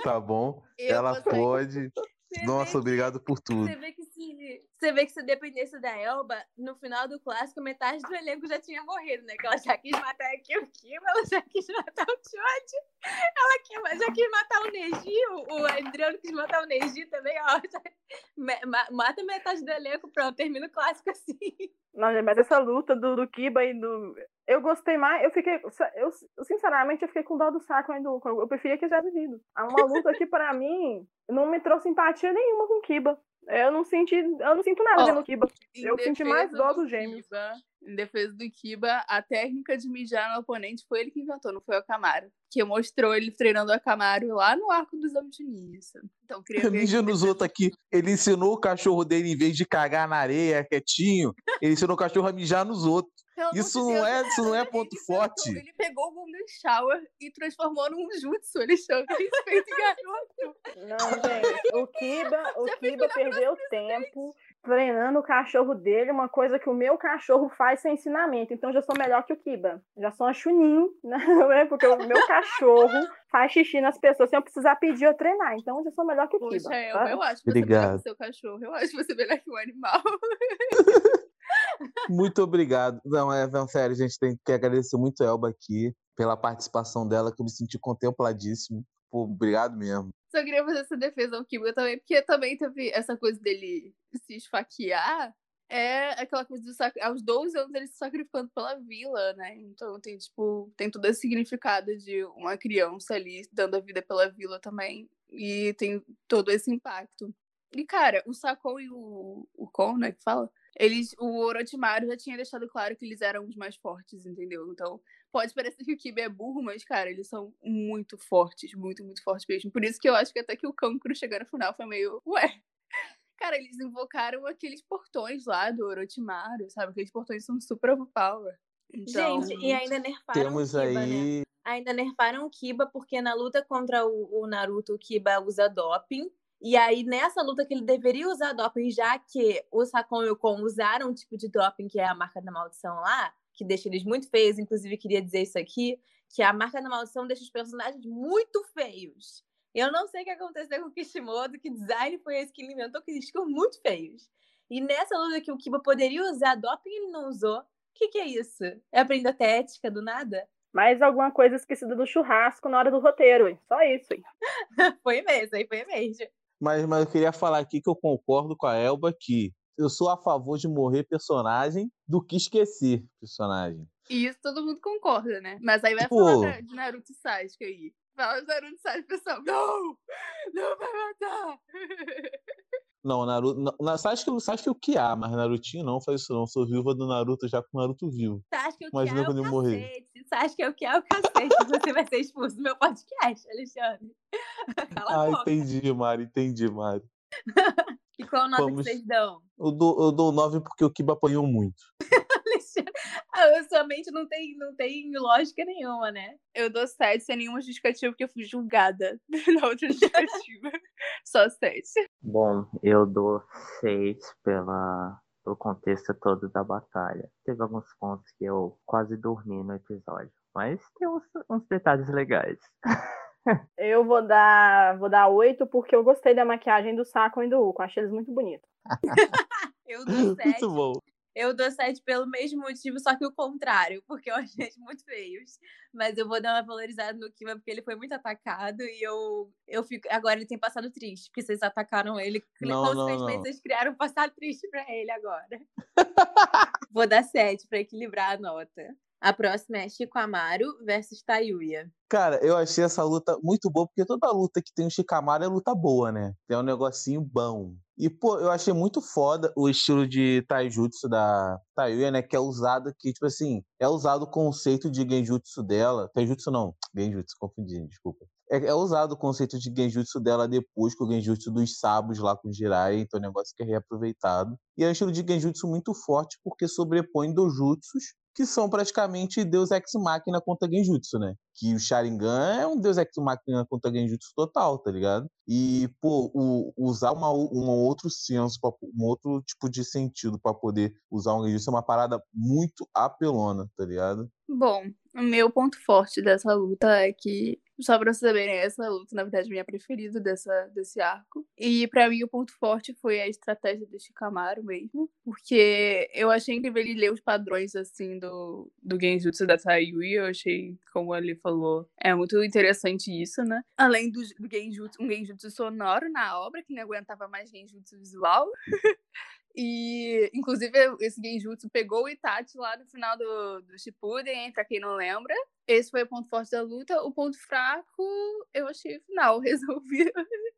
Tá bom? Eu Ela pode. Você Nossa, obrigado por tudo. Você vê que se, você vê que se dependesse da Elba, no final do clássico, metade do elenco já tinha morrido, né? Que ela já quis matar aqui o Kim, ela já quis matar o Choji, ela já quis matar o Neji, o, o Adriano quis matar o Neji também, ó. já- mata metade do elenco, pronto, termina o clássico assim. Não, mas essa luta do, do Kiba e do. Eu gostei mais. Eu fiquei. Eu, sinceramente, eu fiquei com dó do saco ainda. Eu preferia que tivesse vivido. Uma luta que, pra mim, não me trouxe empatia nenhuma com o Kiba. Eu não senti. Eu não sinto nada Ó, vendo o Kiba. Eu senti mais dó do dos gêmeos. Kiba, em defesa do Kiba, a técnica de mijar no oponente foi ele que inventou, não foi o Camaro. Que mostrou ele treinando a Camaro lá no arco dos Homens de Ninja. Então, queria ver aqui nos outros aqui. Ele ensinou o cachorro dele, em vez de cagar na areia, quietinho, ele ensinou o cachorro a mijar nos outros. Pelo amor Isso de não Deus, é, isso não é ele ponto inventou- forte. Ele pegou o Golden Shower e transformou num jutsu. Ele chama respeito garoto. Não, gente. O Kiba, o Já Kiba perdeu tempo treinando o cachorro dele, uma coisa que o meu cachorro faz sem ensinamento. Então eu já sou melhor que o Kiba. Já sou uma chunin, né? Porque o meu cachorro faz xixi nas pessoas sem eu precisar pedir eu treinar. Então eu já sou melhor que o Kiba. Poxa, eu, tá? eu acho você melhor Obrigado. que o seu cachorro. Eu acho você melhor que o animal. Muito obrigado. Não, é, não, sério, gente tem que agradecer muito a Elba aqui pela participação dela, que eu me senti contempladíssimo. Pô, obrigado mesmo. Só queria fazer essa defesa ao Kiba também, porque também teve essa coisa dele se esfaquear. É aquela coisa do sac... aos 12 anos ele se sacrificando pela vila, né? Então tem, tipo, tem todo esse significado de uma criança ali dando a vida pela vila também. E tem todo esse impacto. E, cara, o Sakon e o, o Kon, né, que fala? Eles, o Orochimaru já tinha deixado claro que eles eram os mais fortes, entendeu? Então, pode parecer que o Kiba é burro, mas, cara, eles são muito fortes, muito, muito fortes mesmo. Por isso que eu acho que até que o Kankuro chegar no final foi meio, ué, Cara, eles invocaram aqueles portões lá do Orochimaru, sabe? Aqueles portões são super overpower. Então, Gente, e ainda nerfaram Temos o Kiba, né? aí. Ainda nerfaram o Kiba, porque na luta contra o, o Naruto, o Kiba usa doping. E aí, nessa luta que ele deveria usar doping, já que o Sakon e o Kon usaram um tipo de doping, que é a marca da maldição lá, que deixa eles muito feios, inclusive queria dizer isso aqui, que a marca da maldição deixa os personagens muito feios. Eu não sei o que aconteceu com o Kishimoto, que design foi esse que ele inventou, que eles ficam muito feios. E nessa luta que o Kiba poderia usar doping, ele não usou. O que, que é isso? É aprender até ética do nada? Mais alguma coisa esquecida do churrasco na hora do roteiro? Só isso, hein? foi mesmo, aí foi mesmo. Mas, mas eu queria falar aqui que eu concordo com a Elba que eu sou a favor de morrer personagem do que esquecer personagem. Isso todo mundo concorda, né? Mas aí vai Tipo- falar de Naruto e Sasuke aí. Fala de Naruto e Sasuke, pessoal. Não! Não vai matar! Não, Naruto. Não, na- Sasuke, Sasuke é o que há, mas Narutinho não faz isso não. Sou viúva do Naruto já com o Naruto vivo. Sasuke, o que Imagina é quando o eu morrer. cacete. Sasuke, o que é o cacete. Você vai ser expulso do meu podcast, Alexandre. Cala Ah, entendi, Mari, entendi, Mari. E qual nota Vamos- que vocês dão? Eu dou, eu dou 9 porque o Kiba apanhou muito. Alexandre, a sua mente não tem, não tem lógica nenhuma, né? Eu dou 7 sem nenhuma justificativa, porque eu fui julgada na outra justificativa. Só 7. Bom, eu dou seis pela, pelo contexto todo da batalha. Teve alguns pontos que eu quase dormi no episódio, mas tem uns, uns detalhes legais. Eu vou dar, vou dar oito porque eu gostei da maquiagem do Sakon e do Uko. Achei eles muito bonitos. Eu dou 7. Muito bom. Eu dou 7 pelo mesmo motivo, só que o contrário, porque eu achei eles muito feios. Mas eu vou dar uma valorizada no Kiba, porque ele foi muito atacado e eu, eu fico. Agora ele tem passado triste, porque vocês atacaram ele. Não, Consequentemente, não. vocês criaram um passado triste pra ele agora. vou dar 7 pra equilibrar a nota. A próxima é Shikamaru versus Tayuya. Cara, eu achei essa luta muito boa, porque toda luta que tem o Shikamaru é luta boa, né? Tem um negocinho bom. E, pô, eu achei muito foda o estilo de taijutsu da Tayuya, né? Que é usado, que, tipo assim, é usado o conceito de genjutsu dela. Taijutsu não, genjutsu, confundi, desculpa. É, é usado o conceito de genjutsu dela depois com o genjutsu dos sabos lá com o Jiraiya, então é um negócio que é reaproveitado. E é um estilo de genjutsu muito forte, porque sobrepõe dojutsus que são praticamente Deus Ex Machina contra Genjutsu, né? Que o Sharingan é um Deus Ex Machina contra Genjutsu total, tá ligado? E, pô, o- usar uma, um outro senso, um outro tipo de sentido pra poder usar um Genjutsu é uma parada muito apelona, tá ligado? Bom, o meu ponto forte dessa luta é que, só pra vocês saberem, essa luta, na verdade, minha preferida dessa, desse arco. E pra mim o ponto forte foi a estratégia do Shikamaru mesmo, porque eu achei incrível ele ler os padrões, assim, do, do Genjutsu da Tayui. Eu achei, como ele falou, é muito interessante isso, né? Além do, do Genjutsu, um Genjutsu sonoro na obra, que não aguentava mais Genjutsu visual. E, inclusive, esse Genjutsu pegou o Itachi lá no final do, do Shippuden, pra quem não lembra. Esse foi o ponto forte da luta. O ponto fraco, eu achei final. Resolvi.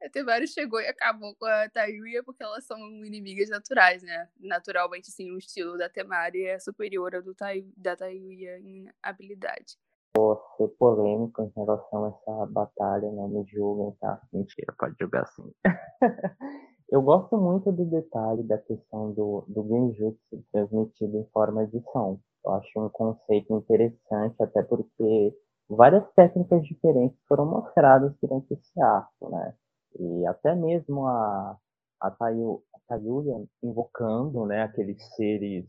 Até vários chegou e acabou com a Tayuya, porque elas são inimigas naturais, né? Naturalmente, sim, o estilo da Temari é superior ao do Tai, da Tayuya em habilidade. Vou ser polêmico em relação a essa batalha, não me julguem, tá? Mentira, pode julgar sim. Eu gosto muito do detalhe da questão do, do Genjutsu transmitido em forma de som. Eu acho um conceito interessante, até porque várias técnicas diferentes foram mostradas durante esse arco, né? E até mesmo a, a, Tayu, a Tayuya invocando, né, aqueles seres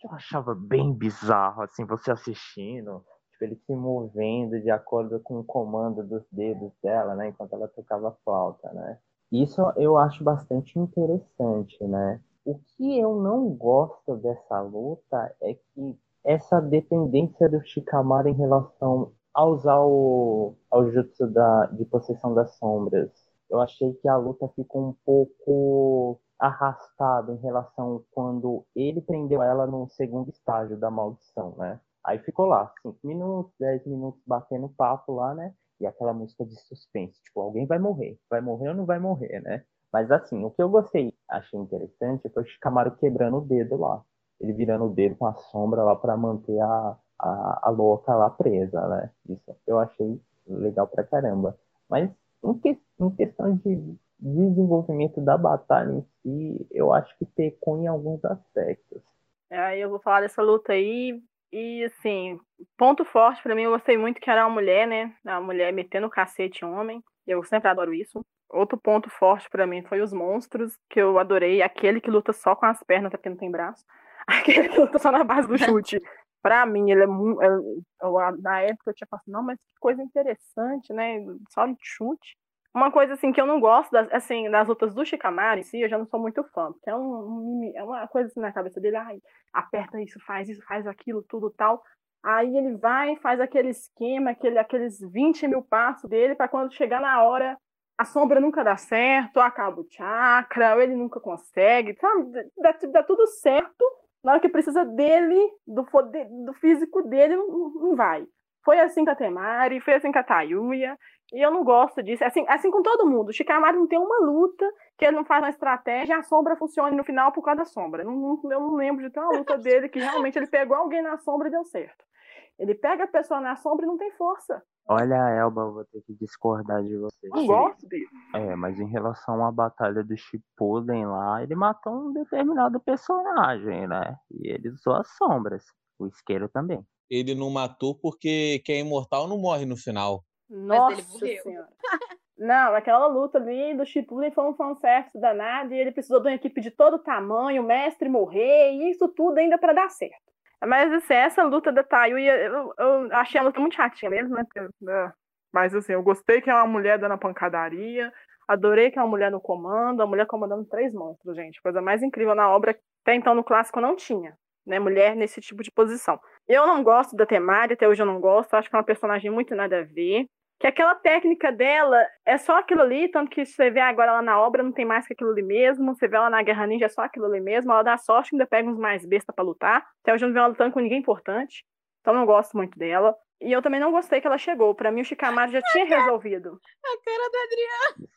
que eu achava bem bizarro, assim, você assistindo, tipo, ele se movendo de acordo com o comando dos dedos dela, né, enquanto ela tocava flauta, né? Isso eu acho bastante interessante, né? O que eu não gosto dessa luta é que essa dependência do Shikamaru em relação a usar o, ao jutsu da, de possessão das sombras. Eu achei que a luta ficou um pouco arrastada em relação quando ele prendeu ela no segundo estágio da maldição, né? Aí ficou lá, 5 minutos, 10 minutos batendo papo lá, né? E aquela música de suspense, tipo, alguém vai morrer, vai morrer ou não vai morrer, né? Mas assim, o que eu gostei, achei interessante, foi o Shikamaru quebrando o dedo lá. Ele virando o dedo com a sombra lá para manter a, a, a louca lá presa, né? Isso eu achei legal pra caramba. Mas em, que, em questão de, desenvolvimento da batalha em si, eu acho que pecou em alguns aspectos. Aí eu vou falar dessa luta aí. E assim, ponto forte para mim, eu gostei muito que era uma mulher, né? A mulher metendo o cacete em homem. Eu sempre adoro isso. Outro ponto forte para mim foi os monstros, que eu adorei. Aquele que luta só com as pernas, porque não tem braço. Aquele que luta só na base do chute. Pra mim, ele é muito. Na época eu tinha falado, não, mas que coisa interessante, né? Só de chute. Uma coisa assim que eu não gosto das, assim, das lutas do Shikamaru em si, eu já não sou muito fã, porque é, um, é uma coisa assim na cabeça dele, ai, aperta isso, faz isso, faz aquilo, tudo tal. Aí ele vai, faz aquele esquema, aquele, aqueles 20 mil passos dele, para quando chegar na hora, a sombra nunca dá certo, acaba o chakra, ele nunca consegue, sabe? Dá, dá tudo certo, na hora que precisa dele, do, do físico dele, não, não vai. Foi assim com a Temari, foi assim com a Tayuya, e eu não gosto disso. Assim, assim com todo mundo. O Shikamaru não tem uma luta que ele não faz uma estratégia a sombra funcione no final por causa da sombra. Eu não, eu não lembro de ter uma luta dele que realmente ele pegou alguém na sombra e deu certo. Ele pega a pessoa na sombra e não tem força. Olha, Elba, eu vou ter que discordar de você. Não gosto dele. É, mas em relação à batalha do Shippuden lá, ele matou um determinado personagem, né? E ele usou as sombras. O isqueiro também. Ele não matou porque quem é imortal não morre no final. Nossa senhora. Não, aquela luta ali do Shippuden foi um fanservice danado e ele precisou de uma equipe de todo tamanho, o mestre morrer e isso tudo ainda para dar certo. Mas assim, essa luta da Tayu, eu, eu achei a luta muito chatinha mesmo, né? né? Mas assim, eu gostei que é uma mulher dando a pancadaria, adorei que é uma mulher no comando, a mulher comandando três monstros, gente. Coisa mais incrível na obra, até então no clássico não tinha, né? Mulher nesse tipo de posição. Eu não gosto da Temari, até hoje eu não gosto, acho que é uma personagem muito nada a ver que aquela técnica dela é só aquilo ali, tanto que você vê agora lá na obra não tem mais que aquilo ali mesmo, você vê ela na Guerra Ninja é só aquilo ali mesmo, ela dá sorte ainda pega uns mais besta para lutar, até hoje eu não vi ela lutando com ninguém importante, então não gosto muito dela. E eu também não gostei que ela chegou, para mim o Shikamaru já tinha resolvido. A cara da Adriana!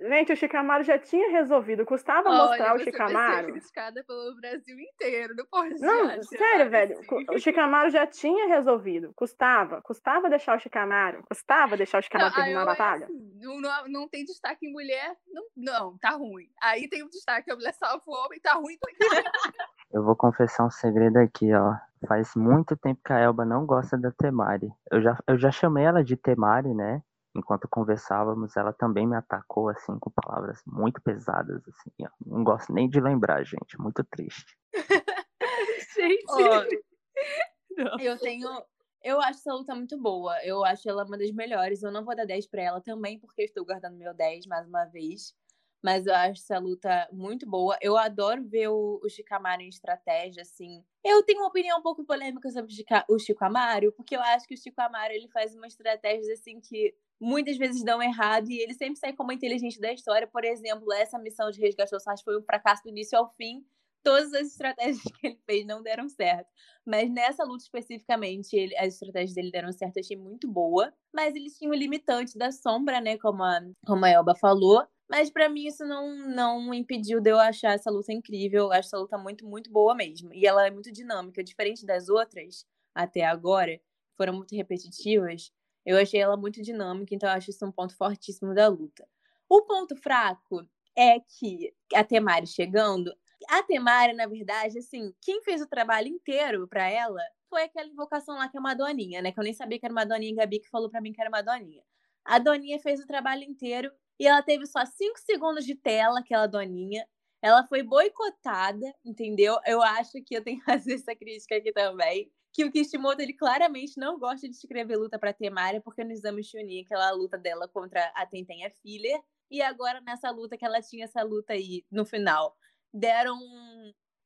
Gente, o Chicamaro já tinha resolvido. Custava Olha, mostrar o Chicamaro. Vai criticada pelo Brasil inteiro, não pode Não, sério, velho. Assim. O Chicamaro já tinha resolvido. Custava. Custava deixar o Chicamaro. Custava deixar o Chicamaro terminar a batalha. Assim, não, não, tem destaque em mulher. Não, não, tá ruim. Aí tem um destaque, a mulher salva o homem, tá ruim. Eu vou confessar um segredo aqui, ó. Faz muito tempo que a Elba não gosta da Temari. Eu já, eu já chamei ela de Temari, né? Enquanto conversávamos, ela também me atacou assim com palavras muito pesadas assim. Ó. Não gosto nem de lembrar, gente, muito triste. gente, oh, eu tenho eu acho essa luta muito boa. Eu acho ela uma das melhores. Eu não vou dar 10 para ela também, porque eu estou guardando meu 10 mais uma vez. Mas eu acho essa luta muito boa. Eu adoro ver o, o Shikamaru em estratégia, assim. Eu tenho uma opinião um pouco polêmica sobre o Chico Amaro, porque eu acho que o Chico Amaro ele faz uma estratégia assim que muitas vezes dão errado e ele sempre sai como inteligente da história. Por exemplo, essa missão de resgate ao Sasha foi um fracasso do início ao fim. Todas as estratégias que ele fez não deram certo. Mas nessa luta especificamente, ele, as estratégias dele deram certo, achei muito boa. Mas eles tinham o limitante da sombra, né? Como a, como a Elba falou. Mas para mim isso não, não impediu de eu achar essa luta incrível. Eu acho essa luta muito, muito boa mesmo. E ela é muito dinâmica, diferente das outras até agora, foram muito repetitivas. Eu achei ela muito dinâmica, então eu acho isso um ponto fortíssimo da luta. O ponto fraco é que a Temari chegando, a Temari, na verdade, assim, quem fez o trabalho inteiro para ela foi aquela invocação lá que é uma doninha, né? Que eu nem sabia que era uma doninha, Gabi que falou para mim que era uma doninha. A doninha fez o trabalho inteiro e ela teve só cinco segundos de tela, aquela doninha. Ela foi boicotada, entendeu? Eu acho que eu tenho que fazer essa crítica aqui também. Que o Kishimoto, ele claramente não gosta de escrever luta pra Temari, porque no exame Chunin, aquela luta dela contra a Tenten é filler. E agora, nessa luta, que ela tinha essa luta aí no final, deram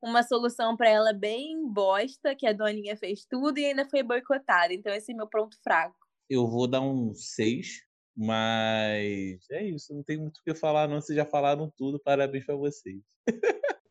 uma solução para ela bem bosta, que a Doninha fez tudo e ainda foi boicotada. Então, esse é meu ponto fraco. Eu vou dar um 6 mas é isso, não tem muito o que falar, não. Vocês já falaram tudo, parabéns para vocês.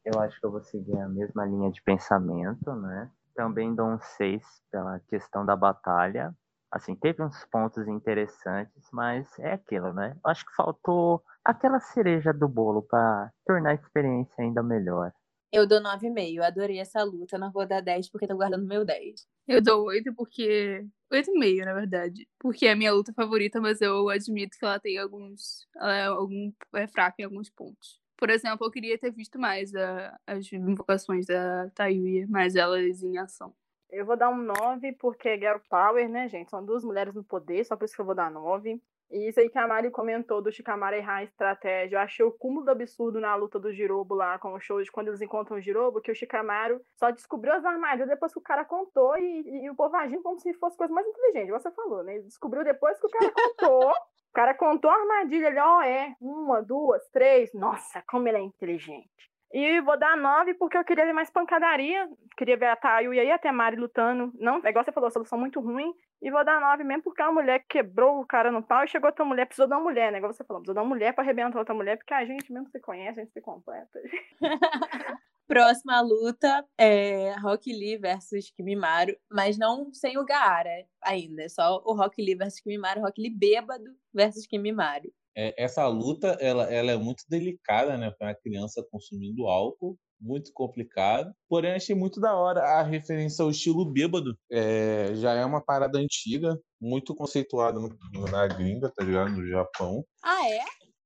eu acho que eu vou seguir a mesma linha de pensamento, né? Também dou um 6 pela questão da batalha. Assim, teve uns pontos interessantes, mas é aquilo, né? Acho que faltou aquela cereja do bolo para tornar a experiência ainda melhor. Eu dou 9,5. Adorei essa luta. Não vou dar 10 porque tô guardando meu 10. Eu dou 8 porque 8,5, na verdade. Porque é a minha luta favorita, mas eu admito que ela tem alguns. Ela é, algum, é fraca em alguns pontos. Por exemplo, eu queria ter visto mais a, as invocações da Tayuya, mais elas em ação. Eu vou dar um 9, porque é Girl Power, né, gente? São duas mulheres no poder, só por isso que eu vou dar 9. E isso aí que a Mari comentou do Shikamaru errar a estratégia. Eu achei o cúmulo do absurdo na luta do Jirobo lá com o show de quando eles encontram o Jirobo, que o Shikamaru só descobriu as armadilhas depois que o cara contou e, e, o povo agindo como se fosse coisa mais inteligente. Você falou, né? Ele descobriu depois que o cara contou. o cara contou a armadilha ali, ó, oh, é, uma, duas, três. Nossa, como ele é inteligente. E vou dar nove porque eu queria ver mais pancadaria. Queria ver a Tayo e aí até Mari lutando. Não, é igual você falou, solução muito ruim. E vou dar nove mesmo porque a mulher quebrou o cara no pau e chegou outra mulher. Precisou uma mulher, né? Igual você falou, precisou uma mulher pra arrebentar outra mulher, porque a gente mesmo se conhece, a gente se completa. Próxima luta é Rock Lee versus Kimimaro, mas não sem o Gaara ainda. Só o Rock Lee versus Kimimaro, Rock Lee bêbado versus Kimimaro é, essa luta ela, ela é muito delicada, né, para a criança consumindo álcool, muito complicado. Porém, achei muito da hora a referência ao estilo bêbado. É, já é uma parada antiga, muito conceituada no, na gringa, tá ligado? No Japão. Ah, é?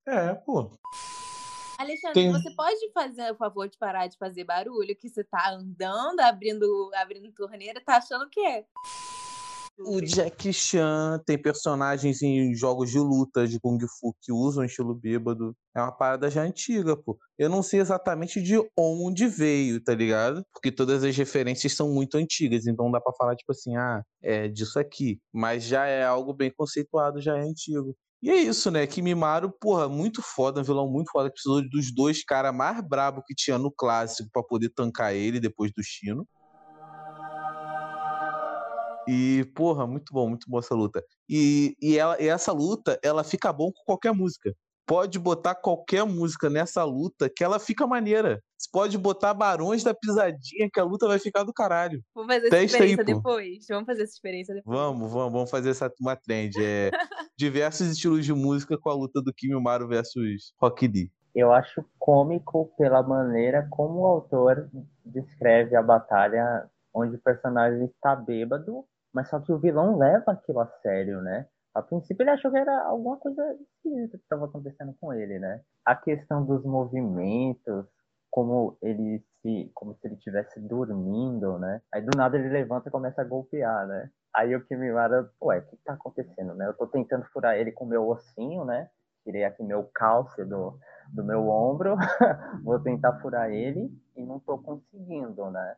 É, pô. Alexandre, Tem... você pode fazer o favor de parar de fazer barulho? Que você tá andando, abrindo, abrindo torneira, tá achando o quê? O Jack Chan tem personagens em jogos de luta de Kung Fu que usam estilo bêbado. É uma parada já antiga, pô. Eu não sei exatamente de onde veio, tá ligado? Porque todas as referências são muito antigas, então dá pra falar, tipo assim, ah, é disso aqui. Mas já é algo bem conceituado, já é antigo. E é isso, né? Kimimaro, porra, muito foda, um vilão muito foda. Precisou dos dois caras mais brabo que tinha no clássico para poder tancar ele depois do Chino. E, porra, muito bom, muito boa essa luta. E, e, ela, e essa luta, ela fica bom com qualquer música. Pode botar qualquer música nessa luta que ela fica maneira. Você pode botar Barões da Pisadinha que a luta vai ficar do caralho. Vamos fazer essa experiência aí, depois. Vamos fazer essa experiência depois. Vamos, vamos, vamos fazer essa uma trend. É, diversos estilos de música com a luta do Kimi Maru versus Rock Lee. Eu acho cômico pela maneira como o autor descreve a batalha onde o personagem está bêbado mas só que o vilão leva aquilo a sério, né? A princípio ele achou que era alguma coisa esquisita que estava acontecendo com ele, né? A questão dos movimentos, como ele se, como se ele estivesse dormindo, né? Aí do nada ele levanta e começa a golpear, né? Aí o Kimimara, ué, o que tá acontecendo, né? Eu tô tentando furar ele com meu ossinho, né? Tirei aqui meu calce do, do meu ombro, vou tentar furar ele e não tô conseguindo, né?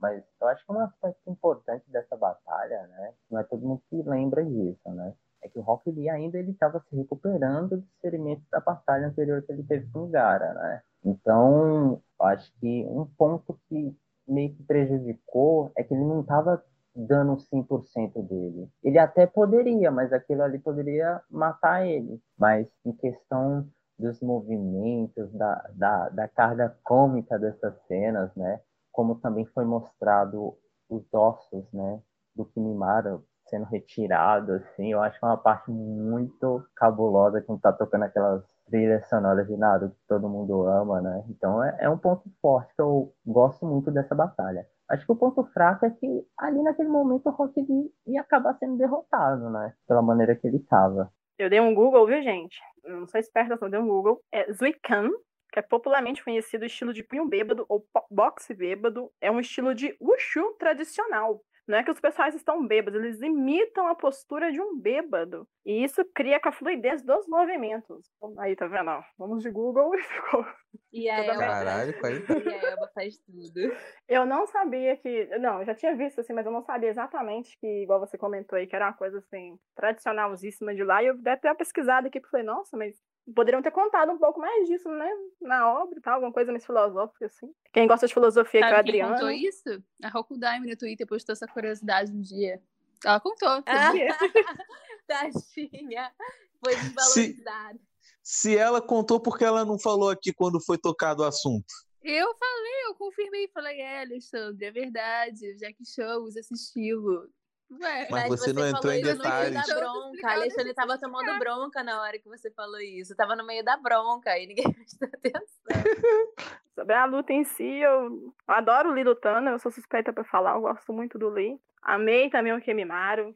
Mas eu acho que um aspecto importante dessa batalha, né, não é todo mundo que lembra disso, né, é que o Rock Lee ainda ele estava se recuperando dos ferimentos da batalha anterior que ele teve com o Gara, né. Então, acho que um ponto que meio que prejudicou é que ele não estava dando 100% dele. Ele até poderia, mas aquilo ali poderia matar ele. Mas em questão dos movimentos, da, da, da carga cômica dessas cenas, né? Como também foi mostrado os ossos, né, do Kimimaro sendo retirado, assim, eu acho que é uma parte muito cabulosa quando tá tocando aquelas trilhas sonoras de Naruto que todo mundo ama, né? Então é, é um ponto forte que eu gosto muito dessa batalha. Acho que o ponto fraco é que ali naquele momento o Rock Lee ia acabar sendo derrotado, né? Pela maneira que ele estava. Eu dei um Google, viu, gente? Não sou esperta, só dei um Google. É Zuikan, que é popularmente conhecido estilo de punho bêbado ou boxe bêbado, é um estilo de wushu tradicional. Não é que os pessoais estão bêbados, eles imitam a postura de um bêbado. E isso cria com a fluidez dos movimentos. Aí, tá vendo? Vamos de Google e ficou. E a Elba, Caralho, e a Elba faz tudo. Eu não sabia que. Não, eu já tinha visto assim, mas eu não sabia exatamente que, igual você comentou aí, que era uma coisa assim, tradicionalzíssima de lá. E eu dei até uma pesquisada aqui, porque falei, nossa, mas poderiam ter contado um pouco mais disso, né? Na obra e tal, alguma coisa mais filosófica, assim. Quem gosta de filosofia, Sabe que é o Adriano. Quem contou isso? A Rokudaime no Twitter postou essa curiosidade um dia. Ela contou. Ah. Tadinha. Foi desvalorizada. Se, se ela contou, porque ela não falou aqui quando foi tocado o assunto? Eu falei, eu confirmei, falei, é, Alexandre, é verdade, Jack Show usa esse estilo. Ué, mas, mas, você, não entrou em detalhes. Da bronca. Alexandre tava tomando bronca na hora que você falou isso. Tava no meio da bronca e ninguém prestou atenção. Sobre a luta em si, eu adoro o Lee lutando, eu sou suspeita pra falar, eu gosto muito do Lee. Amei também o Kemimaru.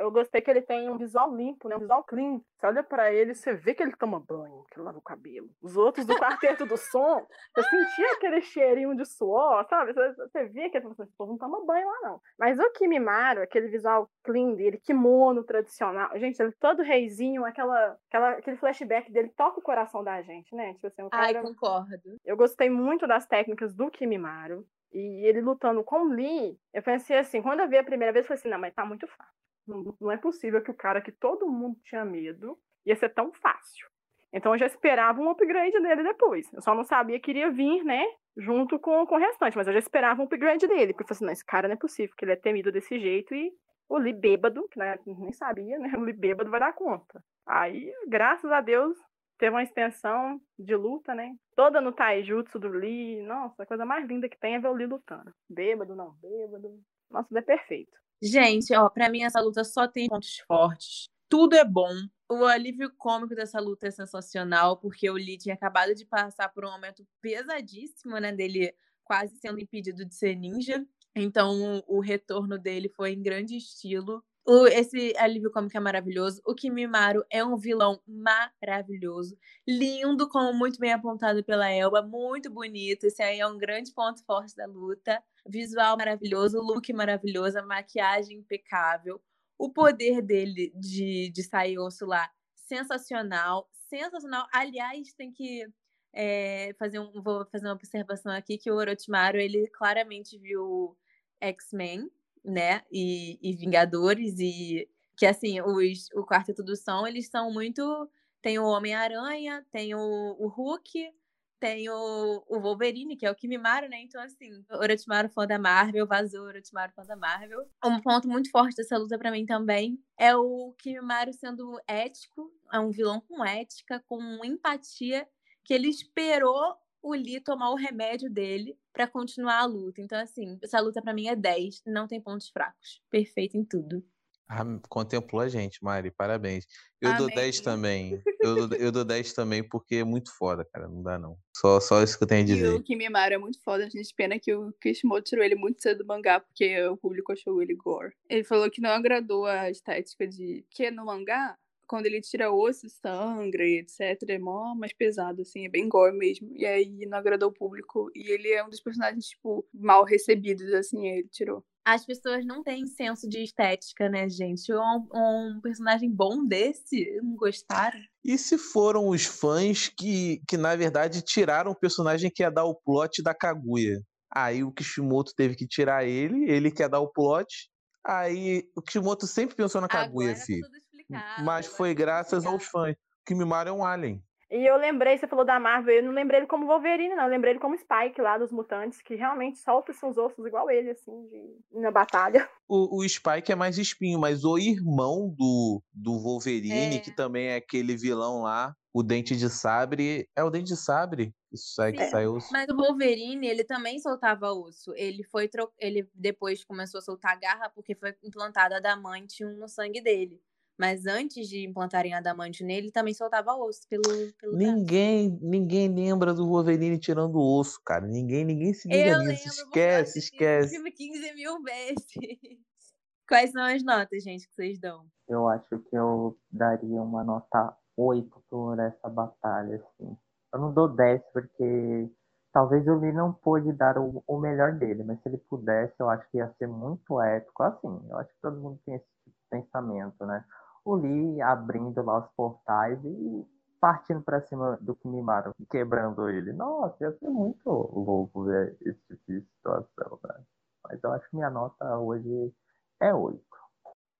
Eu gostei que ele tem um visual limpo, né? Um visual clean. Você olha pra ele, você vê que ele toma banho, que ele lava o cabelo. Os outros do quarteto do som, você sentia aquele cheirinho de suor, sabe? Você, você via que ele esse povo não toma banho lá, não. Mas o Kimimaro, aquele visual clean dele, kimono tradicional. Gente, ele todo reizinho, aquela, aquela, aquele flashback dele toca o coração da gente, né? Tipo assim, o cara... Ai, concordo. Eu gostei muito das técnicas do Kimimaro. E ele lutando com o Lee, eu pensei assim, quando eu vi a primeira vez, eu falei assim, não, mas tá muito fácil. Não, é possível que o cara que todo mundo tinha medo ia ser tão fácil. Então eu já esperava um upgrade dele depois. Eu só não sabia que iria vir, né? Junto com, com o restante, mas eu já esperava um upgrade dele. Porque eu falei assim, não, esse cara não é possível, que ele é temido desse jeito e o Lee bêbado, que né, nem sabia, né? O Lee bêbado vai dar conta. Aí, graças a Deus, teve uma extensão de luta, né? Toda no taijutsu do Lee. Nossa, a coisa mais linda que tem é ver o Lee lutando. Bêbado, não bêbado. Nossa, é perfeito. Gente, ó, pra mim essa luta só tem pontos fortes. Tudo é bom. O alívio cômico dessa luta é sensacional, porque o Lee tinha acabado de passar por um momento pesadíssimo, né? Dele quase sendo impedido de ser ninja. Então, o retorno dele foi em grande estilo. O, esse alívio cômico é maravilhoso. O Kimimaro é um vilão maravilhoso. Lindo, como muito bem apontado pela Elba. Muito bonito. Esse aí é um grande ponto forte da luta. Visual maravilhoso, look maravilhoso, maquiagem impecável. O poder dele de, de sair osso lá, sensacional. Sensacional. Aliás, tem que é, fazer um, vou fazer uma observação aqui que o Orochimaru, ele claramente viu X-Men né? E, e Vingadores, e que assim, os, o Quarteto do Som, eles são muito. Tem o Homem-Aranha, tem o, o Hulk, tem o, o Wolverine, que é o Kimimaro, né? Então, assim, Orochimaru fã da Marvel, vazou Orochimaru fã da Marvel. Um ponto muito forte dessa luta para mim também é o Kimimaro sendo ético, é um vilão com ética, com empatia, que ele esperou o Lee tomar o remédio dele para continuar a luta. Então, assim, essa luta para mim é 10, não tem pontos fracos. Perfeito em tudo. Ah, contemplou a gente, Mari, parabéns. Eu Amém. dou 10 também. Eu dou, eu dou 10 também porque é muito foda, cara. Não dá, não. Só, só isso que eu tenho a dizer. E o Kimimaro é muito foda. A gente pena que o Kishimoto tirou ele muito cedo do mangá porque o público achou ele gore. Ele falou que não agradou a estética de. Que no mangá, quando ele tira osso, sangra e etc, é mó mais pesado, assim, é bem gore mesmo. E aí não agradou o público. E ele é um dos personagens, tipo, mal recebidos, assim, ele tirou. As pessoas não têm senso de estética, né, gente? Um, um personagem bom desse, não gostaram. E se foram os fãs que, que, na verdade, tiraram o personagem que ia dar o plot da Kaguya? Aí o Kishimoto teve que tirar ele, ele quer dar o plot. Aí o Kishimoto sempre pensou na Kaguya, Agora filho. Tá mas foi graças aos fãs. Que Mimaro é um alien. E eu lembrei, você falou da Marvel, eu não lembrei ele como Wolverine, não. Eu lembrei ele como Spike lá dos Mutantes, que realmente solta seus ossos igual ele, assim, de... na batalha. O, o Spike é mais espinho, mas o irmão do, do Wolverine, é. que também é aquele vilão lá, o Dente de Sabre, é o Dente de Sabre? Isso sai, que sai osso. Mas o Wolverine, ele também soltava osso. Ele foi tro... ele depois começou a soltar garra porque foi implantado adamante no sangue dele. Mas antes de implantarem adamante nele, também soltava osso pelo, pelo Ninguém, braço. ninguém lembra do Wolverine tirando o osso, cara. Ninguém, ninguém se liga eu nisso. Esquece, esquece. filme 15 mil vezes. Quais são as notas, gente, que vocês dão? Eu acho que eu daria uma nota 8 por essa batalha, assim. Eu não dou 10 porque talvez o Lee não pôde dar o, o melhor dele, mas se ele pudesse, eu acho que ia ser muito épico. Assim, eu acho que todo mundo tem esse tipo de pensamento, né? O Lee abrindo lá os portais e partindo para cima do Kimimaro, quebrando ele. Nossa, ia ser muito louco ver esse tipo de situação, né? Mas eu acho que minha nota hoje é 8.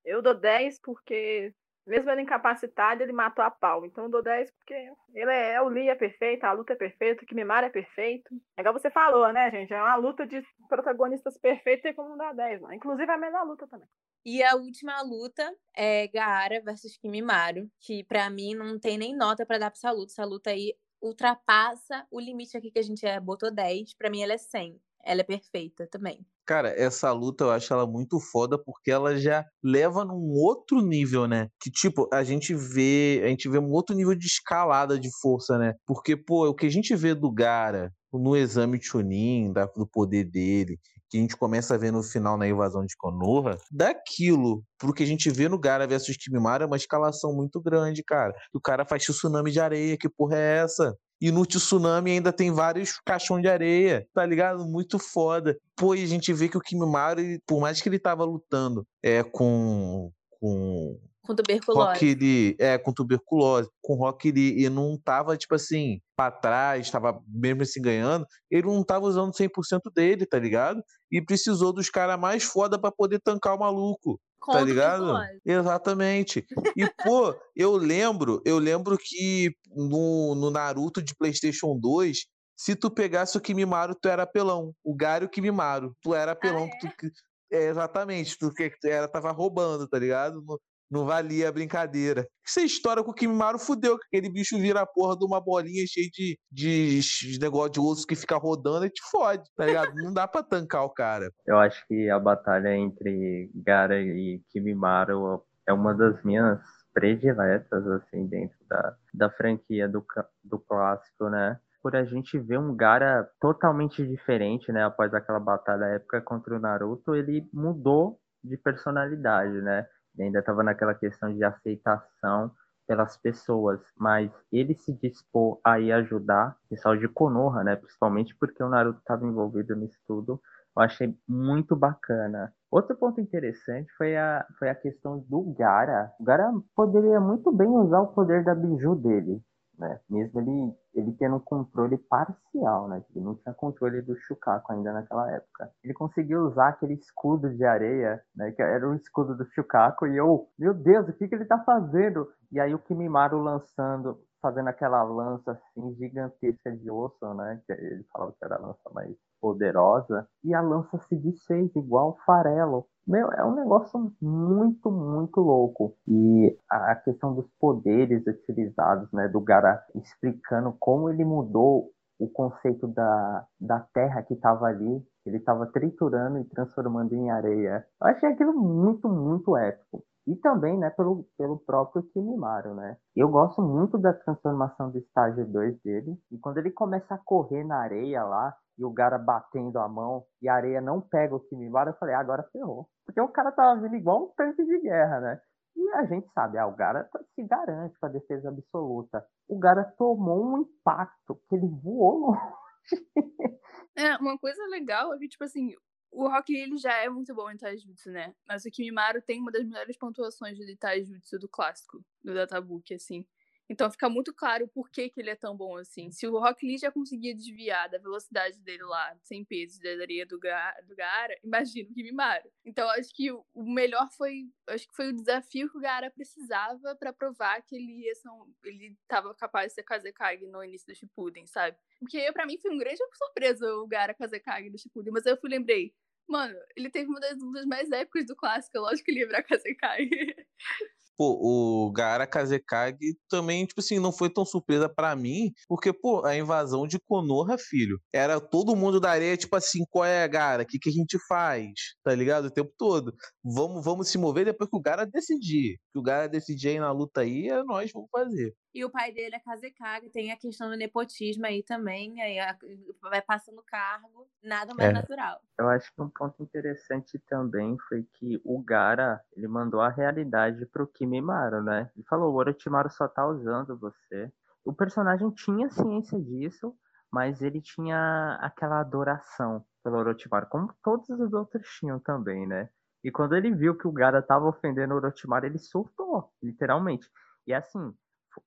Eu dou 10 porque mesmo ele incapacitado, ele matou a pau. Então eu dou 10 porque ele é, é, o Lee é perfeito, a luta é perfeita, o Kimimara é perfeito. É igual você falou, né, gente? É uma luta de protagonistas perfeitos e como dá 10, não. Inclusive é a melhor luta também. E a última luta é Gaara versus Kimimaro, que para mim não tem nem nota para dar pra essa luta. Essa luta aí ultrapassa o limite aqui que a gente é, botou 10. Para mim ela é 100. Ela é perfeita também. Cara, essa luta eu acho ela muito foda porque ela já leva num outro nível, né? Que tipo, a gente vê, a gente vê um outro nível de escalada de força, né? Porque, pô, o que a gente vê do Gara no exame Chunin, da, do poder dele, que a gente começa a ver no final na invasão de Konoha, daquilo pro que a gente vê no Gara versus Kimimaro é uma escalação muito grande, cara. O cara faz tsunami de areia, que porra é essa? E no tsunami ainda tem vários caixões de areia, tá ligado? Muito foda. Pô, e a gente vê que o Kimimaro, por mais que ele tava lutando é, com, com com tuberculose. Rock Lee, é, com tuberculose. Com Rock Lee, e não tava, tipo assim, pra trás, tava mesmo assim ganhando. Ele não tava usando 100% dele, tá ligado? E precisou dos caras mais foda para poder tancar o maluco. Com tá ligado? tuberculose. Exatamente. E, pô, eu lembro, eu lembro que no, no Naruto de PlayStation 2, se tu pegasse o Kimimaro, tu era apelão. O Gary e o Kimimaro. Tu era apelão. Ah, tu, é, exatamente. Tu tu era, tava roubando, tá ligado? Não, valia a brincadeira. Essa história com o Kimimaro fudeu, que aquele bicho vira a porra de uma bolinha cheia de, de, de negócio de osso que fica rodando e te fode, tá ligado? não dá pra tancar o cara. Eu acho que a batalha entre Gara e Kimimaro é uma das minhas prediletas, assim, dentro da, da franquia do, do clássico, né? Por a gente ver um Gara totalmente diferente, né? Após aquela batalha épica contra o Naruto, ele mudou de personalidade, né? Ainda estava naquela questão de aceitação pelas pessoas, mas ele se dispôs a ir ajudar pessoal de Konoha, né? Principalmente porque o Naruto estava envolvido nisso tudo. Eu achei muito bacana. Outro ponto interessante foi a, foi a questão do Gara. O Gara poderia muito bem usar o poder da Biju dele, né? Mesmo ele, ele tendo um controle parcial, né? Ele não tinha controle do Shukaku ainda naquela época. Ele conseguiu usar aquele escudo de areia, né? Que era o escudo do Shukaku, e eu, meu Deus, o que, que ele tá fazendo? E aí o Kimimaro lançando, fazendo aquela lança assim gigantesca de osso, né? Que ele falava que era a lança mais poderosa, e a lança se desfez igual farelo. Meu, é um negócio muito, muito louco. E a questão dos poderes utilizados, né, do Gara explicando como ele mudou o conceito da, da terra que estava ali, ele estava triturando e transformando em areia. Eu achei aquilo muito, muito épico. E também, né, pelo, pelo próprio Kimimaro, né? Eu gosto muito da transformação do estágio 2 dele. E quando ele começa a correr na areia lá, e o cara batendo a mão, e a areia não pega o Kimimaro, eu falei, ah, agora ferrou. Porque o cara tava vindo igual um tanque de guerra, né? E a gente sabe, ah, o Gara se garante com a defesa absoluta. O Gara tomou um impacto que ele voou longe. É, uma coisa legal é que, tipo assim, o Rock ele já é muito bom em Taijutsu, né? Mas o Kimimaro tem uma das melhores pontuações de Taijutsu do clássico, do Databook, assim. Então fica muito claro por que, que ele é tão bom assim. Se o Rock Lee já conseguia desviar da velocidade dele lá, sem peso, da areia do, Ga do Gaara, imagina o Kimimaro. Então acho que o melhor foi, acho que foi o desafio que o Gaara precisava pra provar que ele ia ser um, ele tava capaz de ser Kazekage no início do Shippuden, sabe? Porque pra mim foi um grande surpresa o Gaara Kazekage do Shippuden, mas eu fui lembrei, mano, ele teve uma das lutas mais épicas do clássico, é lógico que ele ia virar Kazekage. Pô, o Gaara Kazekage também, tipo assim, não foi tão surpresa pra mim, porque, pô, a invasão de Konoha, filho, era todo mundo da areia, tipo assim, qual é, Gaara? O que, que a gente faz? Tá ligado? O tempo todo. Vamos, vamos se mover depois que o Gaara decidir. Que o Gaara decidir aí na luta aí, é nós vamos fazer. E o pai dele é Kazekage, tem a questão do nepotismo aí também, aí vai passando cargo, nada mais É. natural. Eu acho que um ponto interessante também foi que o Gara, ele mandou a realidade pro Kimimaro, né? Ele falou, o Orochimaru só tá usando você. O personagem tinha ciência disso, mas ele tinha aquela adoração pelo Orochimaru, como todos os outros tinham também, né? E quando ele viu que o Gara tava ofendendo o Orochimaru, ele surtou, literalmente. E assim,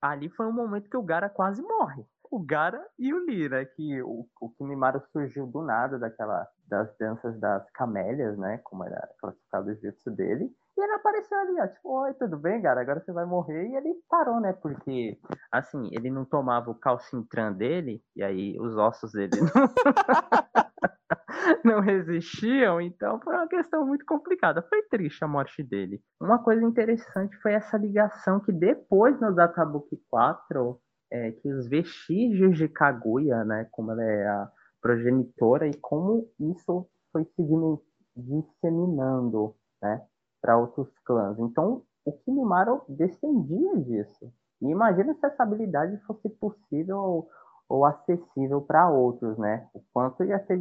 ali foi um momento que o Gara quase morre. O Gara e o Lee, né? Que o, o Kimimaro surgiu do nada daquela das danças das camélias, né? Como era classificado o jutsu dele. E ele apareceu ali, ó, tipo, oi, tudo bem, cara? Agora você vai morrer. E ele parou, né? Porque, assim, ele não tomava o calcintran dele, e aí os ossos dele não, não resistiam, então foi uma questão muito complicada. Foi triste a morte dele. Uma coisa interessante foi essa ligação que depois no Databook 4, é, que os vestígios de Kaguya, né? Como ela é a progenitora e como isso foi se disseminando, né? Para outros clãs. Então, o Kimimaro descendia disso. E imagina se essa habilidade fosse possível ou acessível para outros, né? O quanto ia ser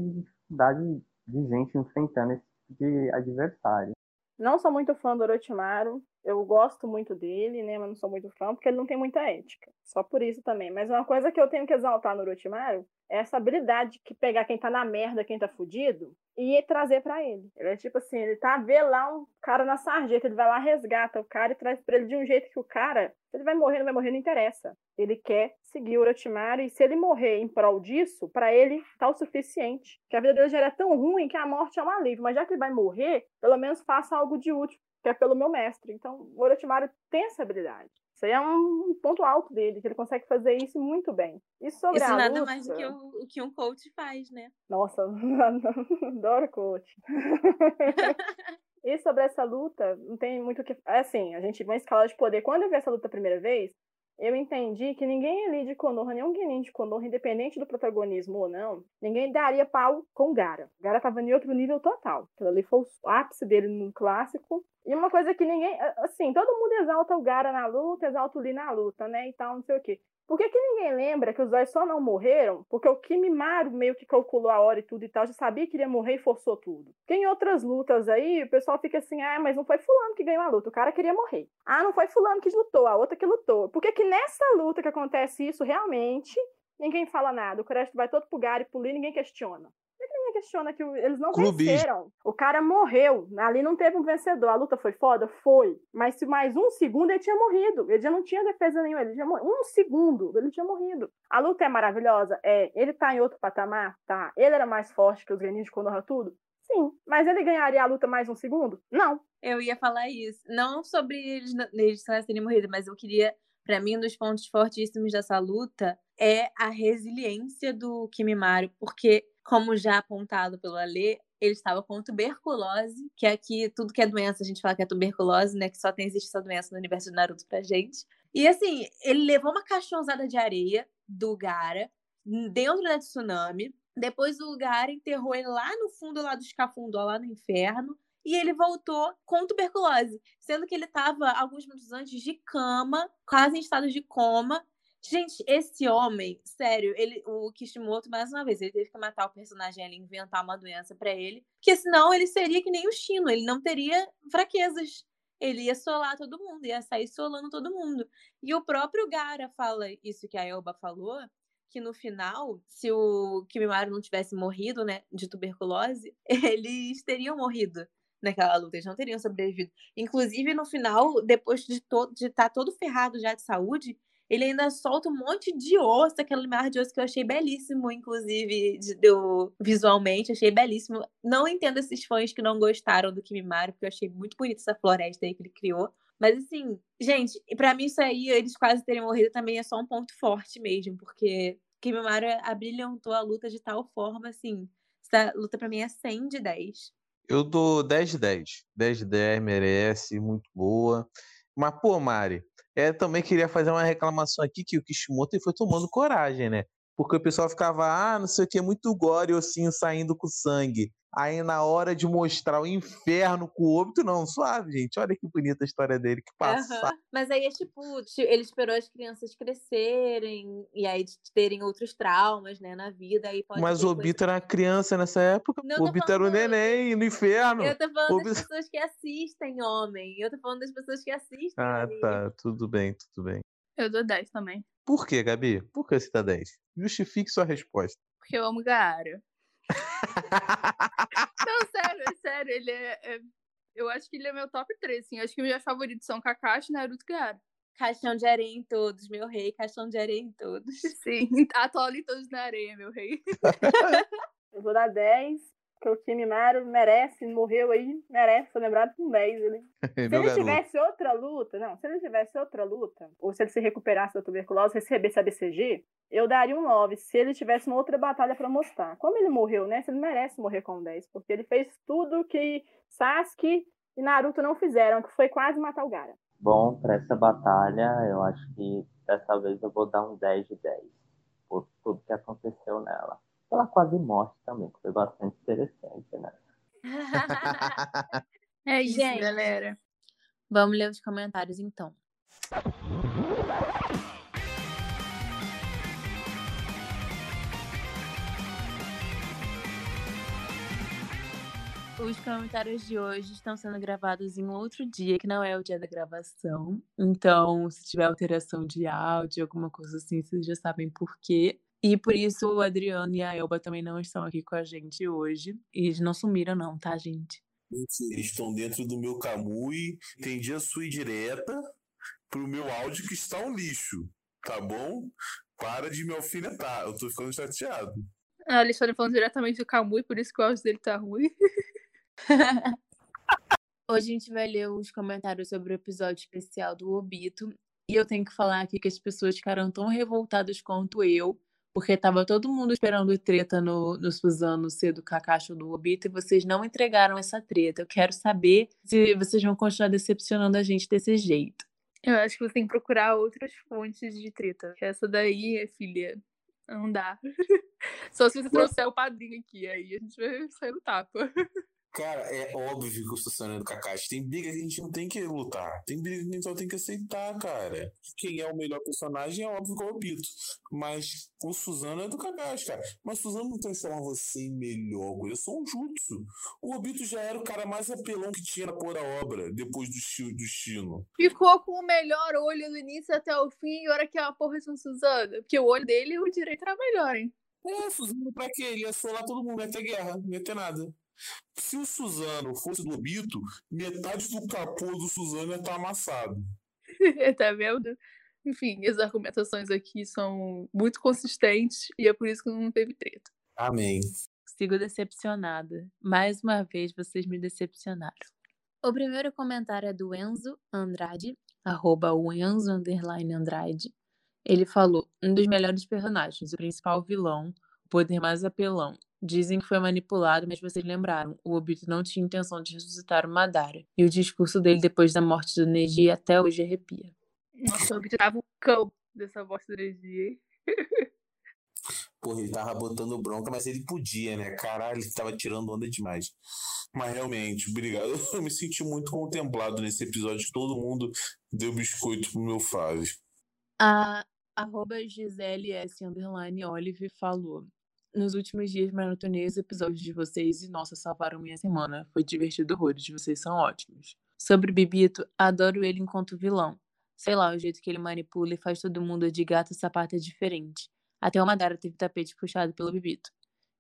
de dificuldade de gente enfrentando esse tipo de adversário. Não sou muito fã do Orochimaru. Eu gosto muito dele, né? Mas não sou muito fã porque ele não tem muita ética. Só por isso também. Mas uma coisa que eu tenho que exaltar no Orochimaru é essa habilidade de pegar quem tá na merda, quem tá fudido, e trazer para ele. Ele é tipo assim, ele tá vê lá um cara na sarjeta, ele vai lá, resgata o cara e traz pra ele de um jeito que o cara, se ele vai morrer, não vai morrer, não interessa. Ele quer seguir o Orochimaru e se ele morrer em prol disso, para ele tá o suficiente. Que a vida dele já era tão ruim que a morte é um alívio, mas já que ele vai morrer, pelo menos faça algo de útil, que é pelo meu mestre. Então, o Orochimaru tem essa habilidade. Isso aí é um ponto alto dele, que ele consegue fazer isso muito bem. E sobre Isso a nada luta... mais do que o, que um coach faz, né? Nossa, adoro coach. e sobre essa luta, não tem muito o que. É assim, a gente vai em escala de poder. Quando eu vi essa luta a primeira vez, eu entendi que ninguém ali de Konoha, nenhum Genin de Konoha, independente do protagonismo ou não, ninguém daria pau com o Gara. O Gara tava em outro nível total. Aquilo ali foi o ápice dele no clássico. E uma coisa que ninguém. Assim, todo mundo exalta o Gara na luta, exalta o Lee na luta, né? E tal, não sei o quê. Por que, que ninguém lembra que os dois só não morreram? Porque o Kimimaro meio que calculou a hora e tudo e tal, já sabia que iria morrer e forçou tudo. Porque em outras lutas aí, o pessoal fica assim, ah, mas não foi fulano que ganhou a luta, o cara queria morrer. Ah, não foi fulano que lutou, a outra que lutou. Por que que nessa luta que acontece isso, realmente, ninguém fala nada? O crédito vai todo pro Gary e pro Lee, ninguém questiona. Ninguém questiona que eles não Clubismo. venceram? O cara morreu. Ali não teve um vencedor. A luta foi foda? Foi. Mas se mais um segundo, ele tinha morrido. Ele já não tinha defesa nenhuma. Ele tinha mor- Um segundo, ele tinha morrido. A luta é maravilhosa? É. Ele tá em outro patamar? Tá. Ele era mais forte que os Genin de Konoha tudo? Sim. Mas ele ganharia a luta mais um segundo? Não. Eu ia falar isso. Não sobre eles, eles terem morrido, mas eu queria. Pra mim, um dos pontos fortíssimos dessa luta é a resiliência do Kimimaro, porque, como já apontado pelo Alê, ele estava com tuberculose, que aqui tudo que é doença a gente fala que é tuberculose, né? Que só tem existe essa doença no universo de Naruto pra gente. E assim, ele levou uma caixãozada de areia do Gara dentro da tsunami. Depois o Gara enterrou ele lá no fundo lá do escafundó, lá no inferno. E ele voltou com tuberculose, sendo que ele estava alguns minutos antes de cama, quase em estado de coma. Gente, esse homem, sério, ele, o Kishimoto, mais uma vez, ele teve que matar o personagem ali, inventar uma doença pra ele, porque senão ele seria que nem o Shino, ele não teria fraquezas. Ele ia solar todo mundo, ia sair solando todo mundo. E o próprio Gara fala isso que a Elba falou, que no final, se o Kimimaro não tivesse morrido, né, de tuberculose, eles teriam morrido naquela luta, eles não teriam sobrevivido. Inclusive, no final, depois de estar de tá todo ferrado já de saúde, ele ainda solta um monte de osso, aquele mar de osso que eu achei belíssimo, inclusive, de, do, visualmente, achei belíssimo. Não entendo esses fãs que não gostaram do Kimimaro, porque eu achei muito bonita essa floresta aí que ele criou. Mas assim, gente, pra mim isso aí, eles quase terem morrido também é só um ponto forte mesmo, porque Kimimaro abrilhantou a luta de tal forma, assim, essa luta pra mim é 100 de 10. Eu dou 10 de 10. 10 de 10, merece, muito boa. Mas, pô, Mari, é, também queria fazer uma reclamação aqui que o Kishimoto foi tomando coragem, né? Porque o pessoal ficava, ah, não sei o que, muito gore, ossinho saindo com sangue. Aí na hora de mostrar o inferno com o óbito, não, suave, gente. Olha que bonita a história dele, que passa. Aham. Mas aí é tipo, ti- ele esperou as crianças crescerem e aí terem outros traumas, né, na vida. Aí Mas o coisa- Obito era criança nessa época. Não, o Obito era o neném no inferno. Eu tô falando das Obito- pessoas que assistem, homem. Eu tô falando das pessoas que assistem. Ah, tá. Tudo bem, tudo bem. Eu dou 10 também. Por que, Gabi? Por que você tá 10? Justifique sua resposta. Porque eu amo Gaara. Não, sério, é sério. Ele é, é- Eu acho que ele é meu top 3, assim. Eu acho que meus favoritos são Kakashi, Naruto e Gaara. Caixão de areia em todos, meu rei. Caixão de areia em todos. Sim, atole todos na areia, meu rei. Eu vou dar 10, porque o Kimimaro merece, morreu aí, merece ser lembrado com 10. Ele... Se ele garoto. tivesse outra luta, não, se ele tivesse outra luta, ou se ele se recuperasse da tuberculose, recebesse a BCG, eu daria um 9, se ele tivesse uma outra batalha pra mostrar. Como ele morreu, né? Ele merece morrer com 10, porque ele fez tudo que Sasuke e Naruto não fizeram, que foi quase matar o Gara. Bom, para essa batalha, eu acho que dessa vez eu vou dar um 10 de 10, por tudo que aconteceu nela. Pela quase morte também, que foi bastante interessante, né? É isso, Gente. galera. Vamos ler os comentários então. os comentários de hoje estão sendo gravados em outro dia, que não é o dia da gravação. Então, se tiver alteração de áudio, alguma coisa assim, vocês já sabem por quê. E por isso o Adriano e a Elba também não estão aqui com a gente hoje. E eles não sumiram, não, tá, gente? Eles estão dentro do meu Camui. Entendi a sua direta pro meu áudio que está um lixo. Tá bom? Para de me alfinetar. Eu tô ficando chateado. Ah, eles estão falando diretamente do Camui, por isso que o áudio dele tá ruim. Hoje a gente vai ler os comentários sobre o episódio especial do Obito. E eu tenho que falar aqui que as pessoas ficaram tão revoltadas quanto eu, porque tava todo mundo esperando treta no, no Suzano ser do Kakashi do Obito e vocês não entregaram essa treta. Eu quero saber se vocês vão continuar decepcionando a gente desse jeito. Eu acho que você tem que procurar outras fontes de treta. Essa daí, filha, não dá. Só se você trouxer o padrinho aqui, aí a gente vai sair no tapa. Cara, é óbvio que o Sussano é do Kakashi. Tem briga que a gente não tem que lutar. Tem briga que a gente só tem que aceitar, cara. Quem é o melhor personagem é óbvio que é o Obito. Mas o Suzano é do Kakashi, cara. Mas o Suzano não transforma você em melhor. É só um jutsu. O Obito já era o cara mais apelão que tinha na porra da obra, depois do destino. Ficou com o melhor olho do início até o fim, e hora que é a porra de um Suzano. Porque o olho dele, o direito era melhor, hein? É, Suzano pra quê? Ele ia solar todo mundo, não ia ter guerra, não ia ter nada. Se o Suzano fosse do Obito, metade do capô do Suzano ia estar tá amassado. tá vendo? Enfim, as argumentações aqui são muito consistentes e é por isso que não teve treta. Amém. Sigo decepcionada. Mais uma vez vocês me decepcionaram. O primeiro comentário é do Enzo Andrade, arroba o Enzo Andrade. Ele falou: um dos melhores personagens, o principal vilão, poder mais apelão, Dizem que foi manipulado, mas vocês lembraram, o Obito não tinha intenção de ressuscitar o Madara. E o discurso dele depois da morte do Neji até hoje arrepia. Nossa, o Obito tava o cão dessa morte do Neji, hein? Porra, ele tava botando bronca, mas ele podia, né? Caralho, ele tava tirando onda demais. Mas realmente, obrigado. Eu me senti muito contemplado nesse episódio todo mundo deu biscoito pro meu Fave. A arroba Gisele S. Olive falou. Nos últimos dias maratonei os episódios de vocês e, nossa, salvaram minha semana. Foi divertido horrores, vocês são ótimos. Sobre Bibito, adoro ele enquanto vilão. Sei lá, o jeito que ele manipula e faz todo mundo de gato e sapato é diferente. Até o Madara teve tapete puxado pelo Bibito.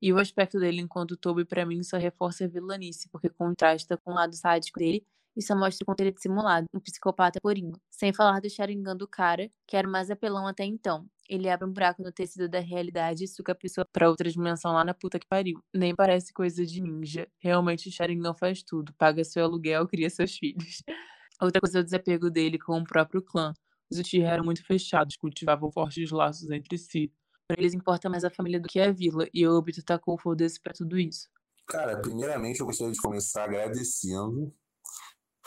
E o aspecto dele enquanto Toby para mim só reforça a vilanice, porque contrasta com o lado sádico dele só mostra o ele é dissimulado, um psicopata porinho. Sem falar do Sharingan do cara, que era mais apelão até então. Ele abre um buraco no tecido da realidade e suca a pessoa pra outra dimensão lá na puta que pariu. Nem parece coisa de ninja. Realmente o Sharingan faz tudo. Paga seu aluguel, cria seus filhos. Outra coisa é o desapego dele com o próprio clã. Os Uchiha eram muito fechados, cultivavam fortes laços entre si. Para eles importa mais a família do que a vila, e o Obito tacou o foda-se pra tudo isso. Cara, primeiramente eu gostaria de começar agradecendo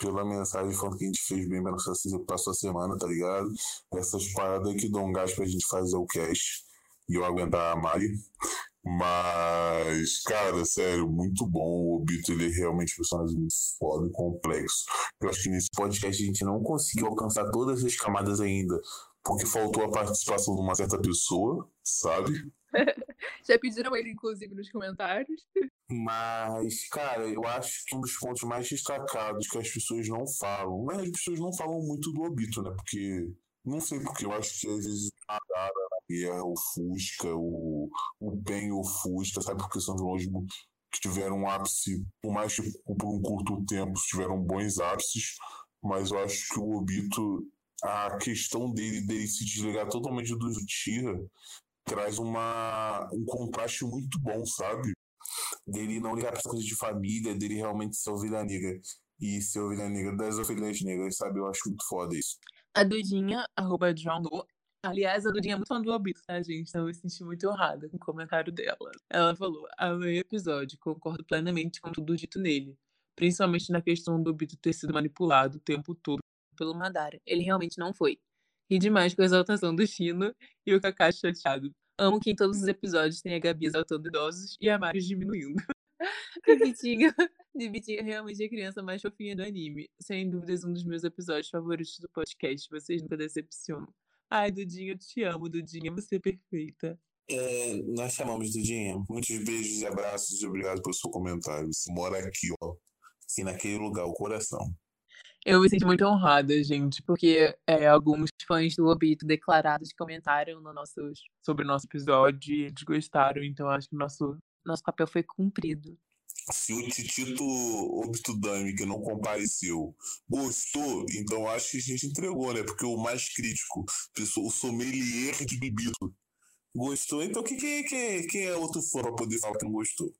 pela mensagem falando que a gente fez bem pra nossa passou a semana, tá ligado? Essas paradas que dão um gás pra gente fazer o cast e eu aguentar a Mari. Mas, cara, sério, muito bom. O Obito, ele é realmente um personagem muito foda e complexo. Eu acho que nesse podcast a gente não conseguiu alcançar todas as camadas ainda, porque faltou a participação de uma certa pessoa, sabe? Já pediram ele, inclusive, nos comentários. Mas, cara, eu acho que um dos pontos mais destacados que as pessoas não falam, mas as pessoas não falam muito do Obito, né? Porque, não sei porque, eu acho que às vezes a Dara na guerra ofusca, o, o Ben ofusca, sabe? Porque são vilões que tiveram um ápice, por mais que por um curto tempo tiveram bons ápices, mas eu acho que o Obito, a questão dele, dele se desligar totalmente do Tira traz uma, um contraste muito bom, sabe? Dele não ligar para coisas de família, dele realmente ser ovelha negra. E ser ovelha negra das ovelhas negras, sabe? Eu acho muito foda isso. A Dudinha, arroba John Do. Aliás, a Dudinha é muito fã do Obito, tá, gente? Então eu me senti muito honrada com o comentário dela. Ela falou: amei o episódio, concordo plenamente com tudo dito nele. Principalmente na questão do Obito ter sido manipulado o tempo todo pelo Madara. Ele realmente não foi. E demais com a exaltação do Chino e o Kakashi chateado. Amo que em todos os episódios tem a Gabi exaltando idosos e a Marius diminuindo. Bibitinho é realmente a criança mais fofinha do anime. Sem dúvidas, um dos meus episódios favoritos do podcast. Vocês nunca decepcionam. Ai, Dudinha, eu te amo, Dudinha. Você é perfeita. É, nós chamamos DM. Muitos beijos e abraços e obrigado pelo seu comentário. Você mora aqui, ó. Aqui naquele lugar, o coração. Eu me sinto muito honrada, gente, porque é, alguns fãs do Obito declarados comentaram no nosso, sobre o nosso episódio e eles gostaram, então acho que o nosso, nosso papel foi cumprido. Se o Titito Obitudame, que não compareceu, gostou, então acho que a gente entregou, né? Porque o mais crítico, o sommelier de bebito, gostou. Então quem, quem, quem, quem é outro fã pra poder falar que não gostou?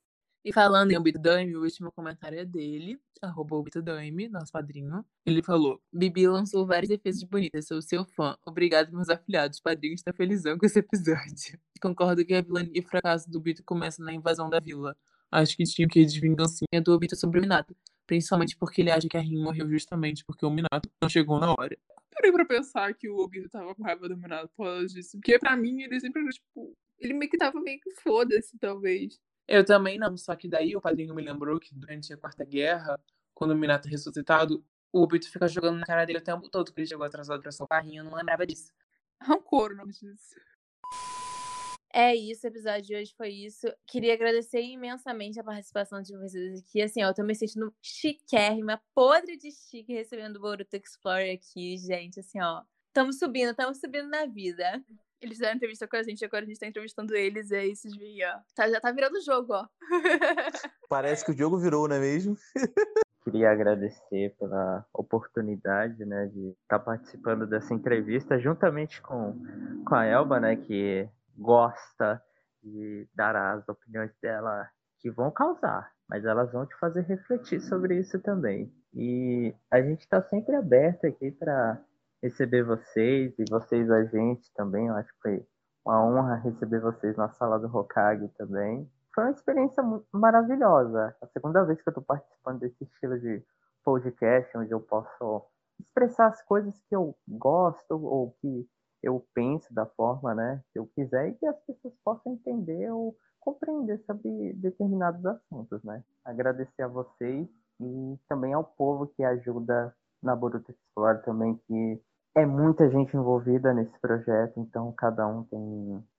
E falando em Obitudame, o último comentário é dele, arroba Obitudame, nosso padrinho. Ele falou, Bibi lançou várias defesas bonitas, sou seu fã. Obrigado, meus afiliados. Padrinho está felizão com esse episódio. Concordo que a vilania e fracasso do Bito começa na invasão da vila. Acho que tinha o que de vingancinha do Obito sobre o Minato. Principalmente porque ele acha que a Rin morreu justamente porque o Minato não chegou na hora. Parei pra pensar que o Obito tava com raiva do Minato por causa disso. Porque pra mim ele sempre era tipo. Ele meio que tava meio que foda-se, talvez. Eu também não, só que daí o padrinho me lembrou que durante a Quarta Guerra, quando o Minato é ressuscitado, o Obito fica jogando na cara dele o tempo todo, que ele chegou atrasado pra Rin, eu não lembrava disso. Rancor o nome disso. É isso, o episódio de hoje foi isso. Queria agradecer imensamente a participação de vocês aqui. Assim, ó, eu tô me sentindo chiquérrima, podre de chique recebendo o Boruto Explorer aqui, gente. Assim, ó, estamos subindo, estamos subindo na vida. Eles fizeram entrevista com a gente, agora a gente tá entrevistando eles, e aí vocês veem, ó. Tá, já tá virando o jogo, ó. Parece que o jogo virou, não é mesmo? Queria agradecer pela oportunidade, né, de estar tá participando dessa entrevista juntamente com, com a Elba, né, que gosta de dar as opiniões dela que vão causar, mas elas vão te fazer refletir sobre isso também. E a gente está sempre aberto aqui para receber vocês e vocês a gente também. Eu acho que foi uma honra receber vocês na sala do Hokage também. Foi uma experiência maravilhosa. A segunda vez que eu estou participando desse estilo de podcast, onde eu posso expressar as coisas que eu gosto ou que eu penso da forma né, que eu quiser e que as pessoas possam entender ou compreender sobre determinados assuntos. Né? Agradecer a vocês e também ao povo que ajuda na Boruto Explore também, que é muita gente envolvida nesse projeto, então cada um tem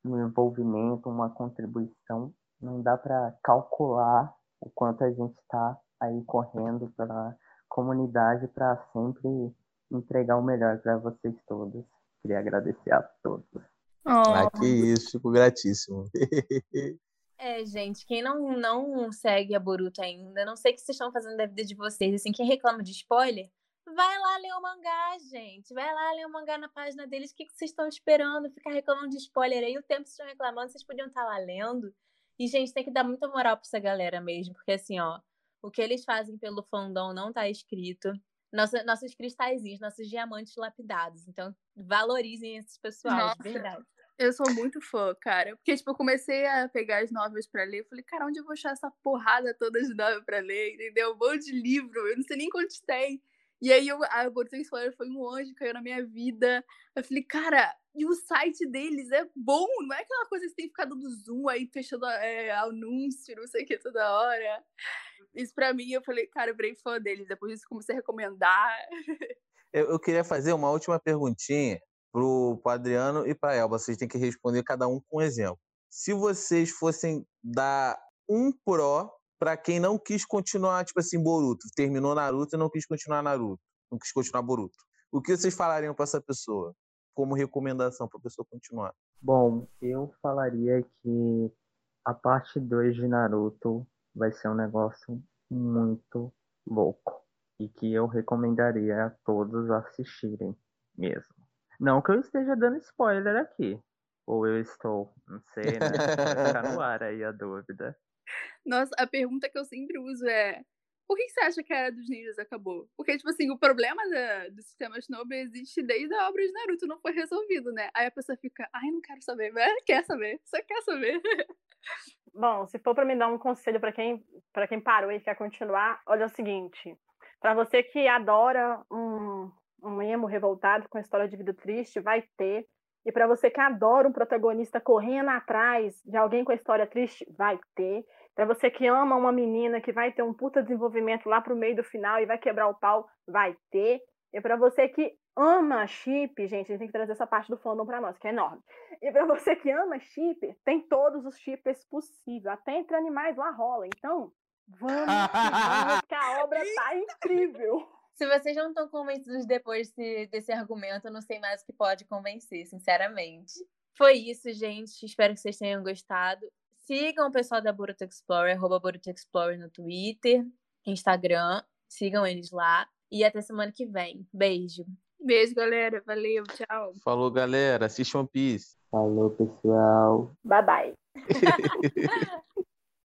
um envolvimento, uma contribuição. Não dá para calcular o quanto a gente está aí correndo pela comunidade para sempre entregar o melhor para vocês todos. Queria agradecer a todos. Oh. Ah, que isso, fico gratíssimo. É, gente, quem não, não segue a Boruto ainda, não sei o que vocês estão fazendo da vida de vocês, assim, quem reclama de spoiler, vai lá ler o mangá, gente. Vai lá ler o mangá na página deles. O que, que vocês estão esperando? Ficar reclamando de spoiler aí. O tempo vocês estão reclamando, vocês podiam estar lá lendo. E, gente, tem que dar muita moral pra essa galera mesmo, porque assim, ó, o que eles fazem pelo fandom não tá escrito nossa, nossos cristalzinhos, nossos diamantes lapidados. Então, valorizem esses pessoal, Nossa, de verdade. Eu sou muito fã, cara. Porque, tipo, eu comecei a pegar as novelas pra ler. Eu falei, cara, onde eu vou achar essa porrada toda de novel pra ler? Entendeu? Um monte de livro. Eu não sei nem quantos tem. E aí, eu, a Boruto Explorer foi um anjo, caiu na minha vida. Eu falei, cara, e o site deles é bom. Não é aquela coisa que você tem que ficar dando zoom aí, fechando é, anúncio, não sei o que, toda hora. Isso pra mim, eu falei, cara, eu virei fã deles. Depois disso, comecei a recomendar. Eu, eu queria fazer uma última perguntinha pro, pro Adriano e pra Elba. Vocês têm que responder cada um com um exemplo. Se vocês fossem dar um pró para quem não quis continuar, tipo assim, Boruto, terminou Naruto e não quis continuar Naruto, não quis continuar Boruto, o que vocês falariam para essa pessoa como recomendação para a pessoa continuar? Bom, eu falaria que a parte 2 de Naruto vai ser um negócio muito louco e que eu recomendaria a todos assistirem mesmo. Não que eu esteja dando spoiler aqui, ou eu estou, não sei, né? Vai ficar no ar aí a dúvida. Nossa, a pergunta que eu sempre uso é: por que você acha que a Era dos Ninjas acabou? Porque, tipo assim, o problema da, do sistema Shinobi existe desde a obra de Naruto, não foi resolvido, né? Aí a pessoa fica, ai, não quero saber, mas quer saber, só quer saber. Bom, se for para me dar um conselho para quem, pra quem parou e quer continuar, olha o seguinte: para você que adora um, um emo revoltado com história de vida triste, vai ter. E para você que adora um protagonista correndo atrás de alguém com a história triste, vai ter. Para você que ama uma menina que vai ter um puta desenvolvimento lá pro meio do final e vai quebrar o pau, vai ter. E para você que ama chip, gente, a gente tem que trazer essa parte do fandom pra nós, que é enorme. E pra você que ama chip, tem todos os chips possíveis, até entre animais lá rola. Então, vamos, vamos que a obra tá incrível. Se vocês não estão convencidos depois desse, desse argumento, eu não sei mais o que pode convencer, sinceramente. Foi isso, gente. Espero que vocês tenham gostado. Sigam o pessoal da Boruto Explorer, arroba Boruto Explorer no Twitter, Instagram. Sigam eles lá. E até semana que vem. Beijo. Beijo, galera. Valeu, tchau. Falou, galera. Assistam One Piece. Falou, pessoal. Bye bye.